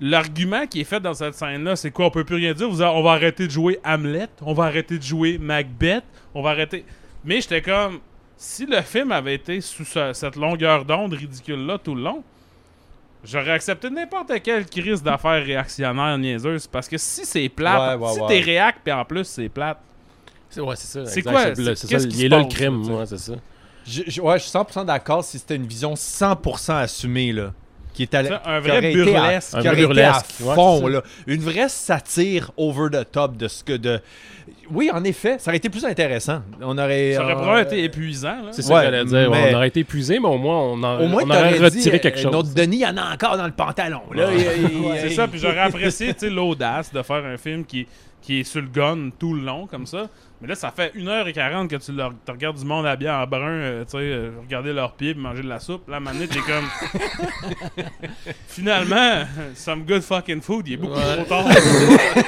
L'argument qui est fait dans cette scène-là, c'est quoi? On peut plus rien dire. Vous on va arrêter de jouer Hamlet, on va arrêter de jouer Macbeth, on va arrêter. Mais j'étais comme, si le film avait été sous ce- cette longueur d'onde ridicule-là tout le long, j'aurais accepté n'importe quelle crise d'affaires réactionnaire niaiseuse. Parce que si c'est plate, Ouais, ouais, si ouais. t'es réac, puis en plus c'est plate, C'est ouais, c'est ça. C'est exact. quoi, C'est c'est- le- c'est qu'est-ce ça, qui Il est là le crime, ouais, c'est ça. Je, je- ouais, je suis 100% d'accord si c'était une vision 100% assumée, là. Qui est allé- un qui vrai aurait été à- burlesque. qui Un aurait vrai été burlesque, à fond, là. Une vraie satire over the top de ce que de. Oui, en effet, ça aurait été plus intéressant. On aurait. ça aurait euh, probablement été épuisant. là. C'est ça Ouais, que j'allais dire. mais- On aurait été épuisé, mais au moins, on, en- Au moins, on aurait retiré dit, quelque euh, chose. Notre Denis, il y en a encore dans le pantalon. Là. C'est ça, puis j'aurais apprécié tu sais, l'audace de faire un film qui, qui est sur le gun tout le long, comme ça. Mais là, ça fait 1h40 que tu, leur- tu regardes du monde habillé en brun, euh, tu sais, euh, regarder leurs pieds puis manger de la soupe. Là, donné, t'es comme. Finalement, some good fucking food, il est beaucoup Ouais. trop tard.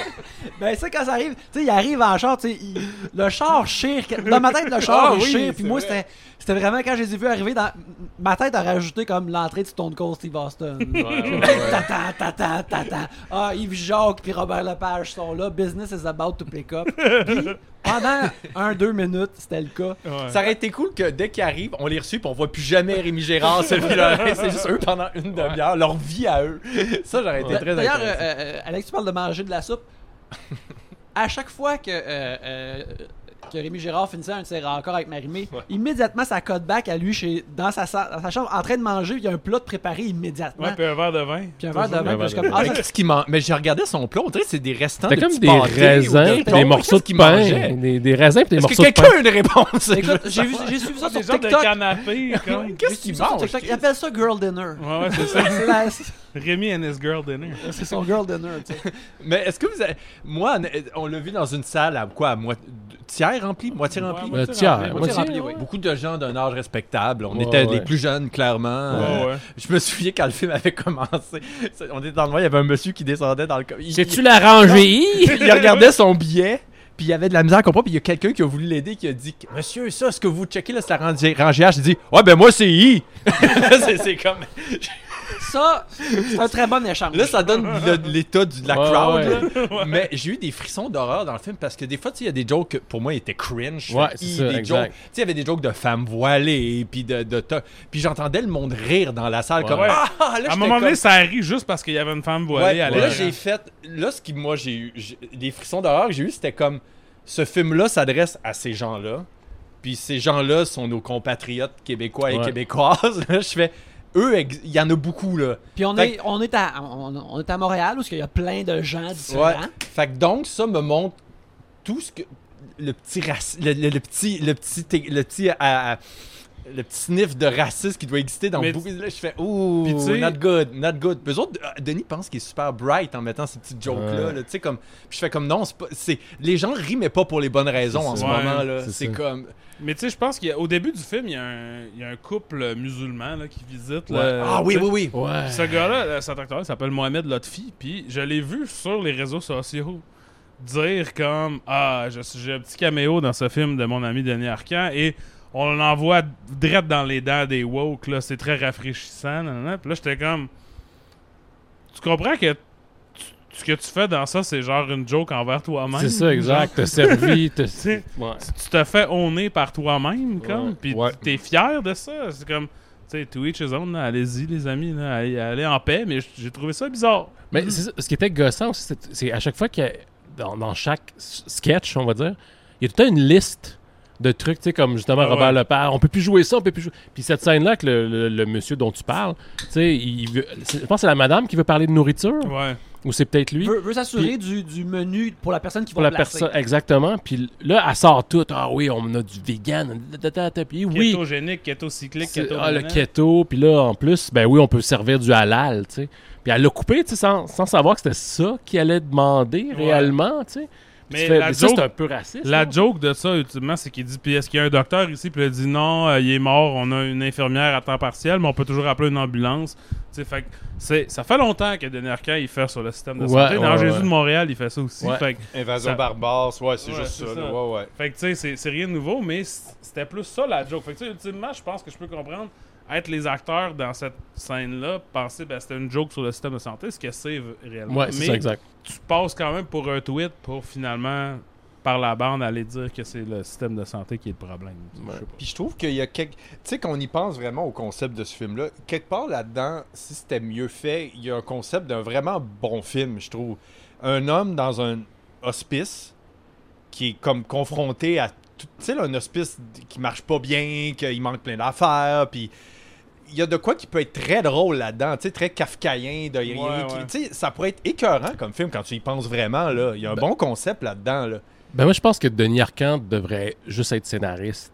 Ben, ça, quand ça arrive, tu sais, il arrive en char, tu sais, il- le char chire. Dans ma tête, le char, Ah il oui, chire. Puis moi, c'était c'était vraiment quand je les ai vus arriver, dans ma tête a rajouté comme l'entrée de Stone Cold Steve Austin. Ouais, ouais, ouais. Tata, tata, tata. Ah, Yves Jacques puis Robert Lepage sont là. Business is about to pick up. Puis, pendant un, deux minutes, c'était le cas. Ouais. Ça aurait été cool que dès qu'ils arrivent, on les reçoit puis on voit plus jamais Rémi Gérard, Sophie. C'est juste eux pendant une demi-heure, leur vie à eux. Ça, j'aurais été très D'ailleurs, intéressant. euh, euh, Alex, tu parles de manger de la soupe. à chaque fois que, euh, euh, que Rémi Gérard finissait un de ses rencontres avec Marimé, immédiatement, ça code back à lui chez, dans, sa, dans sa chambre en train de manger. Il y a un plat de préparé immédiatement. Ouais, puis un verre de vin. Puis un verre de vin. Puis comme, de ah, qu'est-ce qu'il man- Mais j'ai regardé son plat, on dirait que c'est des restants de C'était comme petits des raisins, des des morceaux de qu'il pain. mangeait? Des, des raisins, puis des Est-ce que morceaux de pain. quelqu'un a une réponse? Écoute, j'ai vu- j'ai suivi ça Des sur de TikTok. comme. J'ai Qu'est-ce qu'il mange? Il appelle ça girl dinner. Ouais, ouais, c'est ça. Rémi and his girl dinner. C'est son girl dinner, tu sais. Mais est-ce que vous avez... Moi, on l'a vu dans une salle à quoi? À moi... Tiers rempli? Moitié rempli? Ouais, moitié rempli, moitié rempli, rempli, oui. Beaucoup de gens d'un âge respectable. On Ouais, était ouais. les plus jeunes, clairement. Euh. Je me souviens quand le film avait commencé. On était dans le noir, il y avait un monsieur qui descendait dans le... C'est-tu la rangée? il regardait son billet, puis il y avait de la misère à comprendre, puis il y a quelqu'un qui a voulu l'aider qui a dit Monsieur, ça, ce que vous checkez là, c'est la rangée H. Il dit Ouais, ben moi, c'est I. c'est comme. Ça, c'est un très bon échange. Là, ça donne l'état du- de la crowd. ouais. Mais j'ai eu des frissons d'horreur dans le film parce que des fois, tu sais, il y a des jokes que pour moi étaient cringe. Ouais, c'est i, ça, des jokes- Tu sais, il y avait des jokes de femmes voilées, puis de. puis j'entendais le monde rire dans la salle Ouais. comme Ouais. Ah, là, À un moment donné, comme- ça rit juste parce qu'il y avait une femme voilée Ouais, à là, j'ai fait. Là, ce qui, moi, j'ai eu. Les frissons d'horreur que j'ai eu, c'était comme. Ce film-là s'adresse à ces gens-là. Puis ces gens-là sont nos compatriotes québécois et Ouais. québécoises. Je fais. Eux, il y en a beaucoup, là. Puis on Fait est, on, est à, on, on est à Montréal où il y a plein de gens différents. Ouais. Fait que donc, ça me montre tout ce que. Le petit raci- le, le- le petit. Le petit. Le petit. à- à- le petit sniff de racisme qui doit exister dans Mais beaucoup. Là, je fais, ouh, Puis tu sais- not good, not good. Eux autres, euh, Denis pense qu'il est super bright en mettant ces petites jokes-là. Ouais. là, tu sais, comme. Puis je fais comme, non, c'est Les gens rient, mais pas pour les bonnes raisons en ça. ce Ouais, moment, là. c'est comme. Mais tu sais, je pense qu'au début du film, il y, a un- il y a un couple musulman là, qui visite. Ouais. le- ah oui, oui, oui. Ouais. Puis Ce gars-là, euh, cet acteur, il s'appelle Mohamed Lotfi, puis je l'ai vu sur les réseaux sociaux dire comme Ah, j'ai un petit caméo dans ce film de mon ami Denis Arcand et on l'envoie direct dans les dents des woke, là, c'est très rafraîchissant. Puis là, j'étais comme Tu comprends que tu- ce que tu fais dans ça, c'est genre une joke envers toi-même. C'est ça, exact. T'as servi. t'as- Ouais. tu te fais honner par toi-même, comme, Ouais. puis Ouais. t'es fier de ça. C'est comme, tu sais, to each his own, allez-y, les amis, là, allez, allez en paix, mais j'ai trouvé ça bizarre. Mais c'est ça, ce qui était gossant aussi, c'est- c'est à chaque fois qu'il y a, dans, dans chaque sketch, on va dire, il y a tout une liste de trucs, tu sais, comme justement Ah Robert ouais. Lepage, on peut plus jouer ça, on peut plus jouer. Puis cette scène-là, que le, le- le monsieur dont tu parles, tu sais, il veut- je pense que c'est la madame qui veut parler de nourriture, Ouais. ou c'est peut-être lui. Veut, veut s'assurer du, du menu pour la personne qui Pour va la placer. personne, exactement. Puis là, elle sort tout. Ah oui, on a du vegan. Puis oui, Kétogénique, kétocyclique, kéto. ah, le keto. Puis là, en plus, ben oui, on peut servir du halal, tu sais. Puis elle l'a coupé, tu sais, sans, sans savoir que c'était ça qu'il allait demander Ouais. réellement, tu sais. Mais fais- la mais ça, joke- c'est un peu raciste. La non? joke de ça, ultimement, c'est qu'il dit Puis est-ce qu'il y a un docteur ici Puis il a dit non, euh, il est mort, on a une infirmière à temps partiel, mais on peut toujours appeler une ambulance. sais, fait que c'est, ça fait longtemps que Denis Arcand il fait sur le système de Ouais, santé. Dans ouais, Jésus ouais. de Montréal, il fait ça aussi. Ouais. Fait que, Invasion Ça- barbare, ouais, c'est Ouais, juste c'est ça. Ouais, ouais. fait que tu sais, c'est, c'est rien de nouveau, mais c'était plus ça la joke. Fait que tu sais, ultimement, je pense que je peux comprendre être les acteurs dans cette scène-là, penser ben c'était une joke sur le système de santé, ce que c'est réellement. Ouais, c'est mais ça, exact. Tu passes quand même pour un tweet pour finalement, par la bande, aller dire que c'est le système de santé qui est le problème. Puis je trouve qu'il y a quelque. Tu sais, qu'on y pense vraiment au concept de ce film-là, quelque part là-dedans, si c'était mieux fait, il y a un concept d'un vraiment bon film, je trouve. Un homme dans un hospice qui est comme confronté à. tout- Tu sais, un hospice qui marche pas bien, qu'il manque plein d'affaires, puis. Il y a de quoi qui peut être très drôle là-dedans, tu sais, très kafkaïen, de rien. Ouais, qui- ouais. Tu sais, ça pourrait être écœurant comme film quand tu y penses vraiment, là. Il y a un Ben- bon concept là-dedans, là. Ben moi, je pense que Denis Arcand devrait juste être scénariste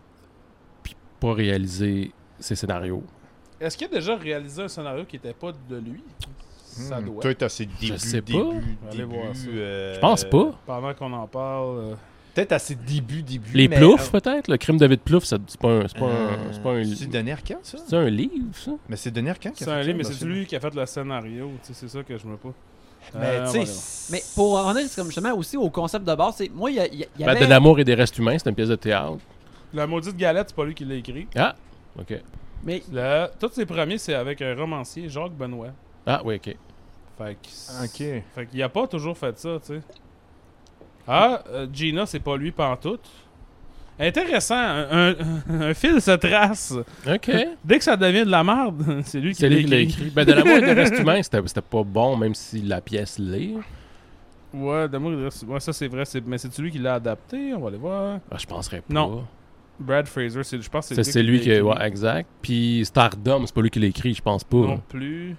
puis pas réaliser ses scénarios. Est-ce qu'il a déjà réalisé un scénario qui était pas de lui? Ça Hmm, doit. Toi, t'as ses débuts, sais pas. débuts, Allez débuts, voir ça. euh, Je pense pas. Pendant qu'on en parle. euh, Peut-être à ses débuts, débuts. Les mais- Ploufs, peut-être? Le crime de David Plouffe, ça- c'est pas un, c'est pas un, Euh, c'est pas un, C'est Denis Arcand, ça? c'est un livre, ça? Mais c'est Denis Arcand qui a C'est fait un ça, livre, mais c'est ce film. lui qui a fait le scénario. tu sais, C'est ça que je me pas. Mais Euh. Mais pour en revenir comme justement aussi au concept de base, c'est moi il y, a- il y a- Ben, avait de l'amour et des restes humains, c'est une pièce de théâtre. La maudite galette, c'est pas lui qui l'a écrit. Ah, ok. mais Le... Tous ses premiers, c'est avec un romancier, Jacques Benoît. Ah, oui, ok. Fait que. Ok. Fait qu'il a pas toujours fait ça, tu sais. Ah, euh, Gina, c'est pas lui pantoute. Intéressant, un, un, un fil se trace. Ok. Dès que ça devient de la merde, c'est lui qui C'est l'a lui qui l'a écrit. écrit. Ben, de l'amour et des restes humains, c'était pas bon, même si la pièce l'est. Ouais, d'amour, il reste- ouais, ça c'est vrai, c'est- mais c'est lui qui l'a adapté, on va aller voir. Ah, je penserais pas. Non. Brad Fraser, je pense que C'est c'est lui qui. Ouais, exact. Puis Stardom, c'est pas lui qui l'a écrit, je pense pas. Non plus.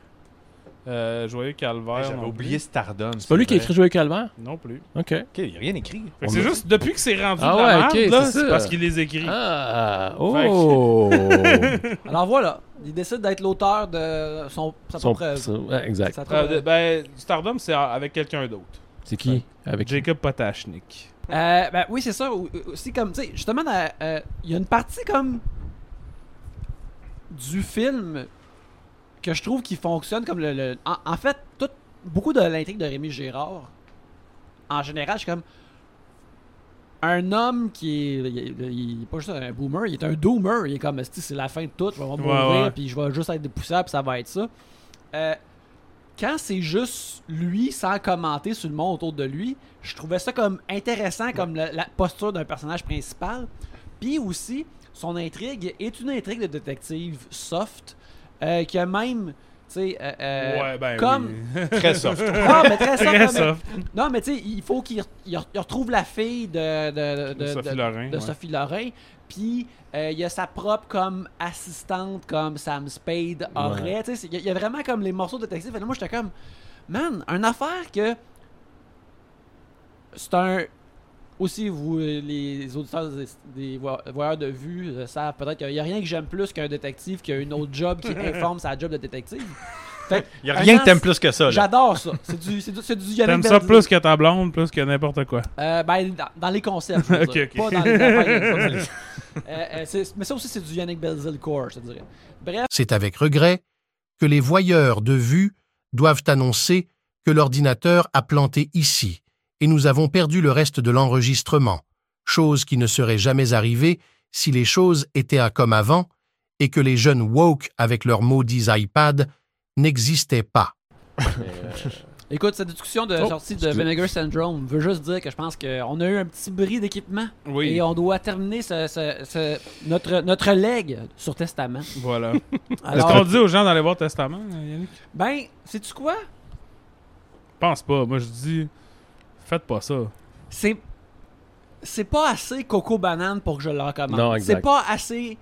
Euh, Joyeux Calvaire. J'avais oublié Stardom. C'est pas lui qui a écrit Joyeux Calvaire? Non plus. Ok. Ok, il a rien écrit. C'est juste depuis que c'est rendu Ah de la ouais, merde, ok, là, c'est parce qu'il les écrit. Ah, oh! alors voilà, il décide d'être l'auteur de son sa Son- propre ça- ouais, exact. Sa Euh, ben, Stardom, c'est avec quelqu'un d'autre. C'est qui? Avec Jacob Potachnik. Euh, ben oui, c'est ça. ou- Aussi comme, tu sais, justement, euh, il y a une partie comme du film que je trouve qui fonctionne comme le. le- en, en fait, tout, beaucoup de l'intrigue de Rémi Gérard, en général, je suis comme un homme qui est, il, est- il est pas juste un boomer, il est un doomer. Il est comme, c'est la fin de tout, je vais mourir, Ouais, ouais. puis je vais juste être dépoussière, puis ça va être ça. Euh, quand c'est juste lui sans commenter sur le monde autour de lui, je trouvais ça comme intéressant comme la, la posture d'un personnage principal. Puis aussi, son intrigue est une intrigue de détective soft euh, qui a même, tu sais, euh, euh, ouais, ben comme- oui. Très soft. Ah, mais très soft. Très non, mais-. Non, tu sais, il faut qu'il re- il re- il retrouve la fille de, de, de, De Sophie Lorrain, de ouais. Sophie Lorrain. Puis euh, il y a sa propre comme assistante comme Sam Spade aurait. Tu sais, c'est- il y, a- il y a vraiment comme les morceaux de détective. Et là, moi, j'étais comme, man, une affaire que c'est un. Aussi, vous, euh, les auditeurs des, des vo- voyeurs de vue, euh, savent peut-être qu'il n'y a rien que j'aime plus qu'un détective qui a une autre job qui informe sa job de détective. Fait Il y a rien que t'aimes plus que ça, là. J'adore ça. C'est du, c'est du, c'est du Yannick T'aimes ça Belzil. plus que ta blonde, plus que n'importe quoi? Euh, ben, dans, dans les concepts. je veux Ok, dire. ok. Pas dans les affaires. Euh, euh, c'est- mais ça aussi, c'est du Yannick Belzil core, je te dirais. Bref, C'est avec regret que les voyeurs de vue doivent annoncer que l'ordinateur a planté ici et nous avons perdu le reste de l'enregistrement, chose qui ne serait jamais arrivée si les choses étaient à comme avant et que les jeunes woke avec leurs maudits iPads n'existaient pas. écoute, cette discussion de Oh, sortie de. Vinegar Syndrome veut juste dire que je pense qu'on a eu un petit bris d'équipement Oui. et on doit terminer ce, ce- ce- notre, notre leg sur Testament. Voilà. Est-ce qu'on dit aux gens d'aller voir Testament, Yannick? Ben, sais-tu quoi? Pense pas. Moi, je dis, faites pas ça. C'est. C'est pas assez Coco Banane pour que je le recommande. Non, exact. C'est pas assez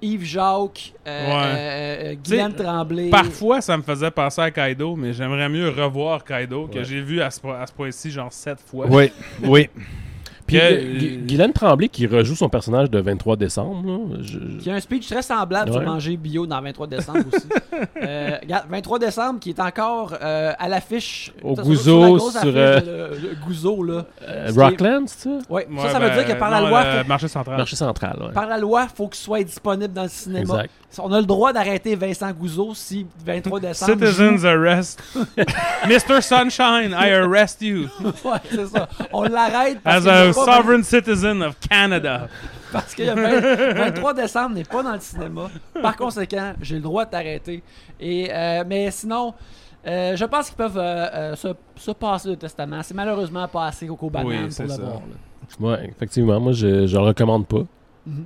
Yves Jacques, euh, Ouais. euh, euh, Guylaine Tremblay. Parfois, ça me faisait penser à Kaido, mais j'aimerais mieux revoir Kaido que j'ai vu à ce, po- à ce point-ci genre sept fois. Oui, oui. Puis euh, Guylaine Tremblay qui rejoue son personnage de 23 décembre. là, je- Il y a un speech très semblable sur manger bio dans 23 décembre aussi. Euh, regarde, 23 décembre qui est encore euh, à l'affiche. Au sur- Gouzeau, sur, affiche euh, de le, le Gouzeau, là. euh, Rockland, c'est ça? Ouais, ça, ça ben, veut dire que par la loi, faut- marché central. Marché central, ouais. par la loi, faut qu'il soit disponible dans le cinéma. Exact. On a le droit d'arrêter Vincent Gouzeau si 23 décembre. Citizens arrest. Mr. Sunshine, I arrest you Ouais, c'est ça. On l'arrête as a sovereign citizen of Canada. parce que le 23 décembre n'est pas dans le cinéma. Par conséquent, j'ai le droit de t'arrêter. Et euh, mais sinon, euh, je pense qu'ils peuvent euh, se, se passer le testament. C'est malheureusement pas assez Coco Banane Oui, pour le ça. voir. là. Ouais, effectivement. Moi, je je le recommande pas. Mhm.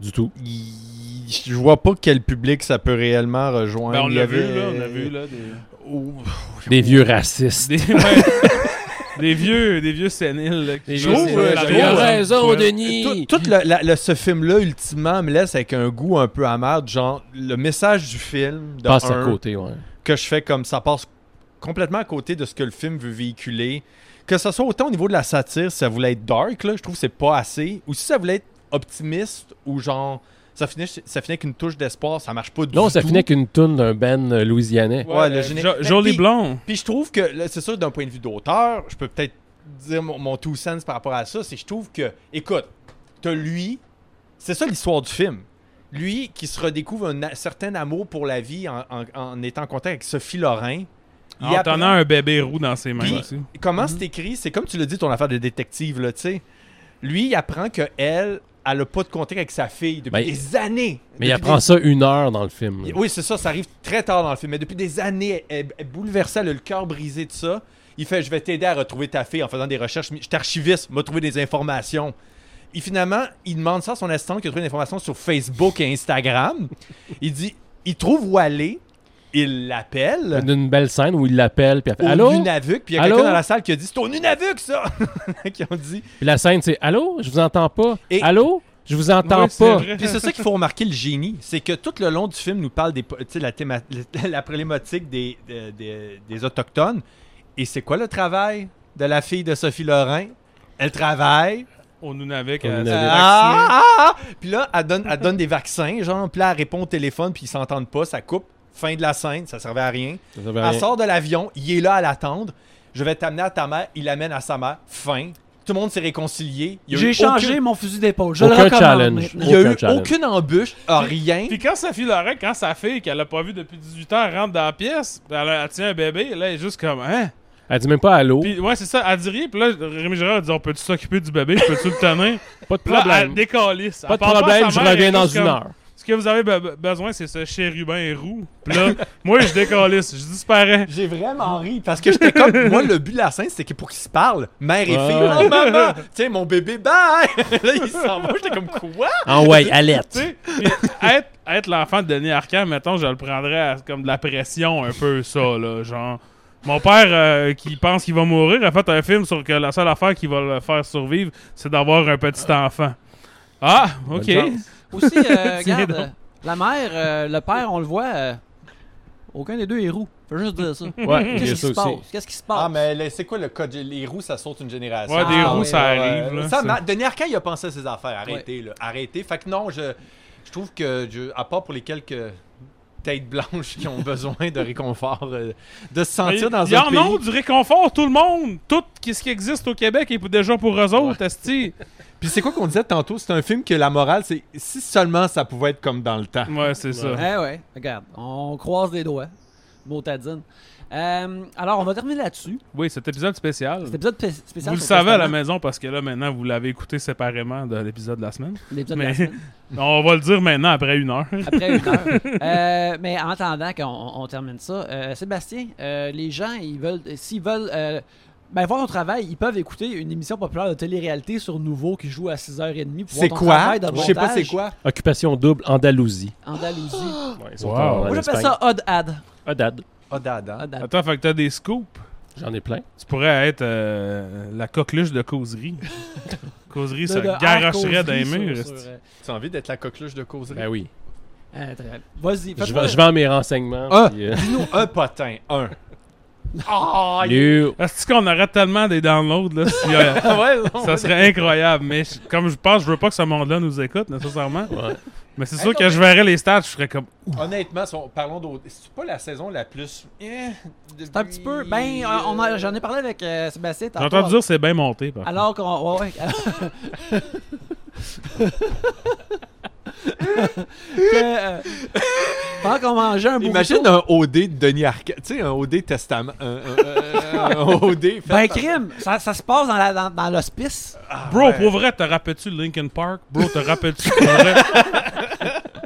Du tout. Il- Je vois pas quel public ça peut réellement rejoindre. Ben, on Il y l'a vu, là. On a vu, là. Des, vieux racistes. des, ouais, des vieux, des vieux séniles. là, qui- Je trouve, euh, trouve- raison. Denis. Tout, tout le, la- le- ce film-là, ultimement, me laisse avec un goût un peu amer. Genre, le message du film, de Passe à côté, ouais. que je fais comme ça passe complètement à côté de ce que le film veut véhiculer. Que ce soit autant au niveau de la satire, si ça voulait être dark, là, je trouve que c'est pas assez. Ou si ça voulait être optimiste, ou genre, ça finit, ça finit avec une touche d'espoir, ça marche pas du Non, ça tout. finit avec une toune d'un band euh, louisianais. Ouais, le euh, géné- Jo- Jolie Puis- Blond. Puis je trouve que, c'est sûr, d'un point de vue d'auteur, je peux peut-être dire mon, mon two cents par rapport à ça, c'est que je trouve que, écoute, t'as lui, c'est ça l'histoire du film. Lui qui se redécouvre un a- certain amour pour la vie en, en- en étant en contact avec Sophie Lorrain. Il En apprend- tenant un bébé roux dans ses mains Puis, aussi. Comment c'est écrit? C'est comme tu l'as dit, ton affaire de détective, là, tu sais. Lui, il apprend que elle, elle a pas de contact avec sa fille depuis Ben, des années. Mais il apprend des- ça une heure dans le film. là. Oui, c'est ça, ça arrive très tard dans le film. Mais depuis des années, elle, elle est bouleversée, elle a le cœur brisé de ça. Il fait Je vais t'aider à retrouver ta fille en faisant des recherches. Je suis archiviste, m'a trouvé des informations. Et finalement, il demande ça à son assistante qui a trouvé des informations sur Facebook et Instagram. il dit Il trouve où aller, il l'appelle. D'une belle scène où il l'appelle, puis elle fait Allô? Nunavut, puis il y a Allô? quelqu'un dans la salle qui a dit C'est au Nunavut, ça Qui ont dit Puis la scène, c'est Allô? Je vous entends pas. Et- Allô? Je vous entends Oui, pas. vrai. Puis c'est ça qu'il faut remarquer le génie, c'est que tout le long du film nous parle des po- tu sais, la, théma- la problématique des, de- des- des autochtones. Et c'est quoi le travail de la fille de Sophie Lorrain? Elle travaille. Au Nunavik. Au Nunavik. Ah, ah, ah! Puis là, elle donne, elle donne des vaccins, genre, puis là, elle répond au téléphone, puis ils s'entendent pas, ça coupe. Fin de la scène, ça servait à rien. Ça servait à Elle rien. sort de l'avion, il est là à l'attendre. Je vais t'amener à ta mère, il l'amène à sa mère. Fin. Tout le monde s'est réconcilié. J'ai changé aucune- mon fusil d'épaule. Je Aucun le recommande challenge. Il y a Aucun eu challenge. aucune embûche, rien. Puis quand Sophie Lorrain, quand sa fille, qu'elle a pas vue depuis 18 ans, rentre dans la pièce, elle, elle tient un bébé, là, elle est juste comme, hein? Elle dit même pas Allô. Puis ouais, c'est ça, elle dit rien, puis là, Rémi Gérard dit, on peut-tu s'occuper du bébé, peux-tu le tenir? Pas de Puis là, elle problème. décalisse. Pas Elle de problème, je mère, elle reviens dans une comme, heure. Ce que vous avez be- besoin, c'est ce chérubin roux. Puis là, moi, je décalisse, je disparais. J'ai vraiment ri parce que j'étais comme moi le but de la scène c'était que pour qu'ils se parlent mère et fille oh maman tiens mon bébé bye là il s'en va j'étais comme quoi? Ah ouais, Tu alerte. être, être l'enfant de Denis Arcand, mettons, je le prendrais à- comme de la pression un peu, ça, là. Genre, mon père euh, qui pense qu'il va mourir a fait un film sur que la seule affaire qui va le faire survivre, c'est d'avoir un petit enfant. Ah, ok. Aussi, euh, regarde, euh, la mère, euh, le père, on le voit, euh, aucun des deux est roux. Faut juste dire ça. Ouais, Qu'est-ce qui se passe? Qu'est-ce qui se passe? ah mais là, c'est quoi le code? Les roues ça saute une génération Ouais, des Ah, roues, ouais, ça Ouais, arrive. ouais. là, ça ma- Denis Arcand il a pensé à ses affaires arrêtez là arrêtez fait que non je je trouve que je- à part pour les quelques têtes blanches qui ont besoin de réconfort euh, de se sentir dans Il y un en pays a du réconfort, tout le monde. Tout ce qui existe au Québec est déjà pour eux autres, esti. puis c'est quoi qu'on disait tantôt? C'est un film que la morale c'est si seulement ça pouvait être comme dans le temps Ouais, c'est ça. Eh ouais, regarde, on croise les doigts. Motadine. Euh, alors, on va terminer là-dessus. Oui, cet épisode spécial. Cet épisode spé- spécial. Vous le savez à la maison parce que là, maintenant, vous l'avez écouté séparément de l'épisode de la semaine. l'épisode de la Mais- semaine. On va le dire maintenant après une heure. Après une heure. Euh, mais en attendant qu'on on termine ça, euh, Sébastien, euh, les gens, ils veulent, s'ils veulent euh, ben, voir ton travail, ils peuvent écouter une émission populaire de télé-réalité sur Nouveau qui joue à 6h30. pour c'est voir ton quoi? travail de je sais pas c'est quoi Occupation double, Andalousie. Andalousie. Ouais, ils sont Wow. en- en Moi, j'appelle Espagne. ça Odd Ad. Ah, dad. oh dada Odd Ad. Attends, fait que t'as des scoops. J'en ai plein. Tu pourrais être euh, la coqueluche de causerie. causerie, De- ça de garocherait dans les causerie murs. sur- esti. sur, euh, tu as envie d'être la coqueluche de causerie? Ben oui. euh, très- Vas-y, Je, fais-toi- vends- je vends mes renseignements. Ah. puis, euh, Dis-nous un potin, un. Ah, You- Est-ce qu'on aurait tellement des downloads là si, euh, ouais, non, Ça serait incroyable, mais je- comme je pense, je veux pas que ce monde-là nous écoute nécessairement. Ouais. Mais c'est Hey, sûr non, que mais- je verrais les stats, je serais comme. Honnêtement, si on- parlons d'OD. C'est pas la saison la plus. eh, C'est un petit peu. Ben, euh, on j'en ai parlé avec euh, Sébastien. J'ai entendu dire que c'est bien monté. Par. Alors qu'on. Ouais, ouais. que, euh, pendant qu'on mangeait un Imagine un OD de Denis Arcand. Tu sais, un OD testament. Un, un- un- un OD fait Ben, crime, ça, ça se passe dans, la- dans, dans l'hospice. Ah, Bro, ouais. pour vrai, te rappelles-tu de Linkin Park? Bro, te rappelles-tu pour vrai?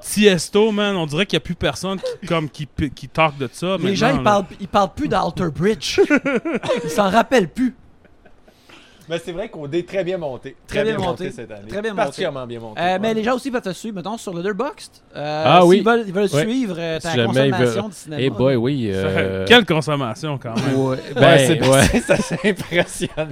Tiesto, man, on dirait qu'il n'y a plus personne qui, comme, qui, qui talk de ça. Les gens, ils parlent, ils parlent plus d'Alter Bridge. ils s'en rappellent plus. Mais c'est vrai qu'OD est très bien monté. Très bien monté. cette année. Très bien monté. Particulièrement bien monté. Euh, ouais. Mais les gens aussi peuvent te suivre, mettons, sur Letterboxd. Euh, Ah oui. veulent, ils veulent Ouais. suivre euh, ta Si consommation veut- de cinéma. Eh boy, oui. euh, Quelle consommation, quand même. Ouais, Ouais, ben, c'est ouais. c'est assez impressionnant.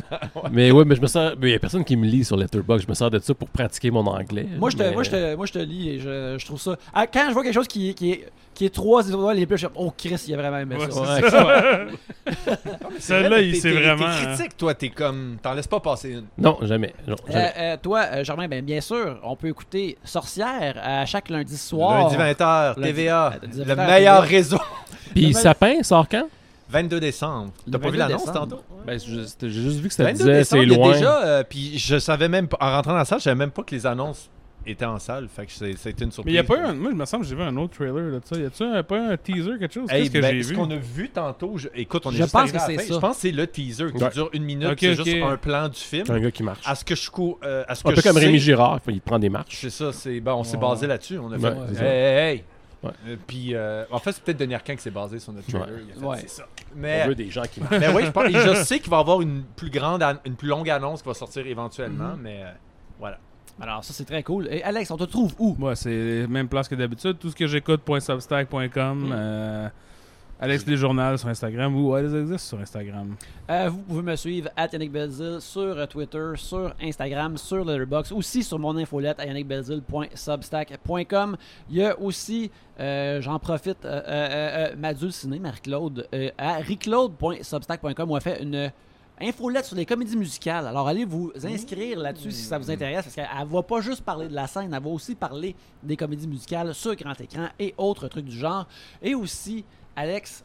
Mais ouais, mais je me sers. Il y a personne qui me lit sur Letterboxd. Je me sers de ça pour pratiquer mon anglais. Moi, je te, mais- moi, je te, moi, je te lis et je, je trouve ça. Ah, quand je vois quelque chose qui, qui, est, qui est trois étoiles les plus, comme, oh Chris, il a vraiment aimé Ouais, ça. c'est Ouais, ça. C'est Celle-là, vrai, il- c'est vraiment, T'es hein. critique, toi. T'es comme. T'en laisses pas passer une. Non, jamais. Non, Euh, jamais. euh, toi, euh, Germain, ben, bien sûr, on peut écouter Sorcière à chaque lundi soir. Lundi 20h, Lundi- TVA. lundi Le 20h, meilleur TVA. réseau. Puis Sapin sort quand? 22 décembre. Le T'as pas vu 22 l'annonce tantôt? Ben, j'ai juste vu que ça 22 disait décembre, c'est loin. déjà, euh, puis je savais même pas, en rentrant dans la salle, je savais même pas que les annonces étaient en salle. Fait que c'est- c'était une Mais surprise. il y a pas eu un. Moi, il me semble que j'ai vu un autre trailer de ça. Y a-tu un, pas un teaser, quelque chose? Hey, Qu'est-ce que ben, j'ai ce qu'on a vu tantôt, je- écoute, on est Je juste pense que c'est ça. Je pense que c'est le teaser qui Ouais. dure une minute. C'est juste un plan du film. Un gars qui marche. À ce que je cou- euh, à ce Un que peu je comme sais- Rémi Girard, il prend des marches. C'est ça, c'est bon, on s'est Ouais. basé là-dessus. On a fait. Ouais, hey, hey. Ouais. Euh, puis, euh, en fait, c'est peut-être Denis Arcand qui s'est basé sur notre trailer. Ouais. Il a fait, Ouais. C'est ça. On Mais, veut des gens qui marchent. mais oui, je, pense, et je sais qu'il va y avoir une plus grande, an- une plus longue annonce qui va sortir éventuellement. Mhm. Mais euh, voilà. Alors, ça, c'est très cool. Et Alex, on te trouve où? Ouais, c'est les mêmes places que d'habitude. Tout ce que j'écoute.substack.com. Euh, Alex Les Journal sur Instagram ou Alex existe sur Instagram. Euh, vous pouvez me suivre à Yannick Belzil sur euh, Twitter, sur Instagram, sur Letterboxd, aussi sur mon infolette à yannickbelzil.substack.com. Il y a aussi, euh, j'en profite, euh, euh, euh, Ciné, Marie-Claude, euh, à riclaude.substack.com où elle fait une infolette sur les comédies musicales. Alors allez vous inscrire là-dessus si ça vous intéresse parce qu'elle va pas juste parler de la scène, elle va aussi parler des comédies musicales sur grand écran et autres trucs du genre. Et aussi, Alex,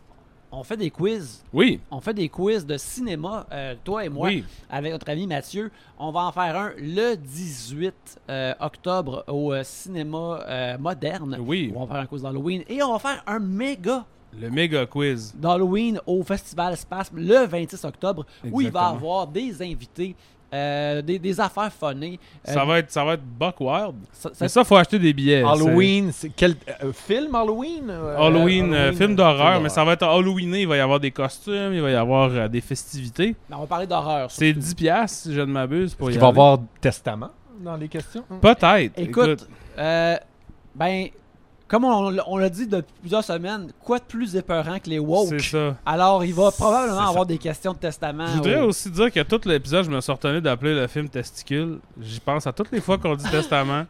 on fait des quiz Oui, on fait des quiz de cinéma, euh, toi et moi, oui. avec notre ami Mathieu. On va en faire un le 18 euh, octobre au euh, cinéma moderne. Oui. On va faire un quiz d'Halloween. Et on va faire un méga Le méga quiz. d'Halloween au Festival Spasme le 26 octobre, où il va y Exactement. avoir des invités, euh, des, des affaires funnées. Euh, Ça va être, ça va être Buck Wild. ça- ça- Mais ça, faut acheter des billets. Halloween, c'est quel euh, film Halloween euh, Halloween, euh, Halloween, film d'horreur, mais ça va être Halloweené. Il va y avoir des costumes, il va y avoir euh, des festivités. on va parler d'horreur. C'est surtout. 10 piastres, si je ne m'abuse. pour qu'il va y avoir testament dans les questions? Peut-être. Écoute, euh, ben, comme on, l'a- on l'a dit depuis plusieurs semaines, quoi de plus épeurant que les woke? c'est ça. Alors, il va probablement avoir des questions de testament. Je voudrais au- aussi dire que tout l'épisode, je me suis retenu d'appeler le film Testicule. J'y pense à toutes les fois qu'on dit testament.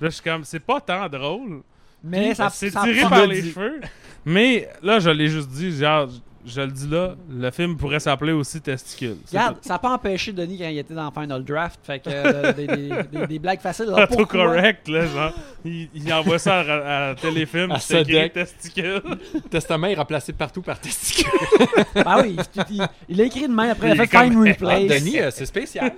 Là, je suis comme, c'est pas tant drôle. Mais Puis, ça, c'est tiré par le les dit. cheveux. Mais là, je l'ai juste dit, genre, je, le dis là, le film pourrait s'appeler aussi Testicule. Regarde, ça n'a pas empêché Denis quand il était dans Final Draft. Fait que euh, des, des- des- des blagues faciles. Alors, Pas trop correct, là, genre. Il, il envoie ça à, à téléfilm, À c'est écrit. Testicule. Testament est remplacé partout par testicule. Ben oui, il, il- a écrit de main après, il a fait Fine Replay. Ah, Denis, euh, c'est spécial.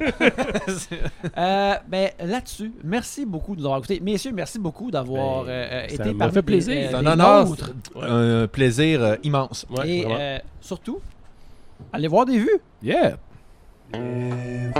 Euh, ben là-dessus, merci beaucoup de nous avoir écoutés. Messieurs, merci beaucoup d'avoir Ben, euh, euh, ça été m'a parmi fait plaisir. euh, C'est un honneur, un plaisir euh, immense. Ouais, Et euh, surtout, allez voir des vues. Yeah! Les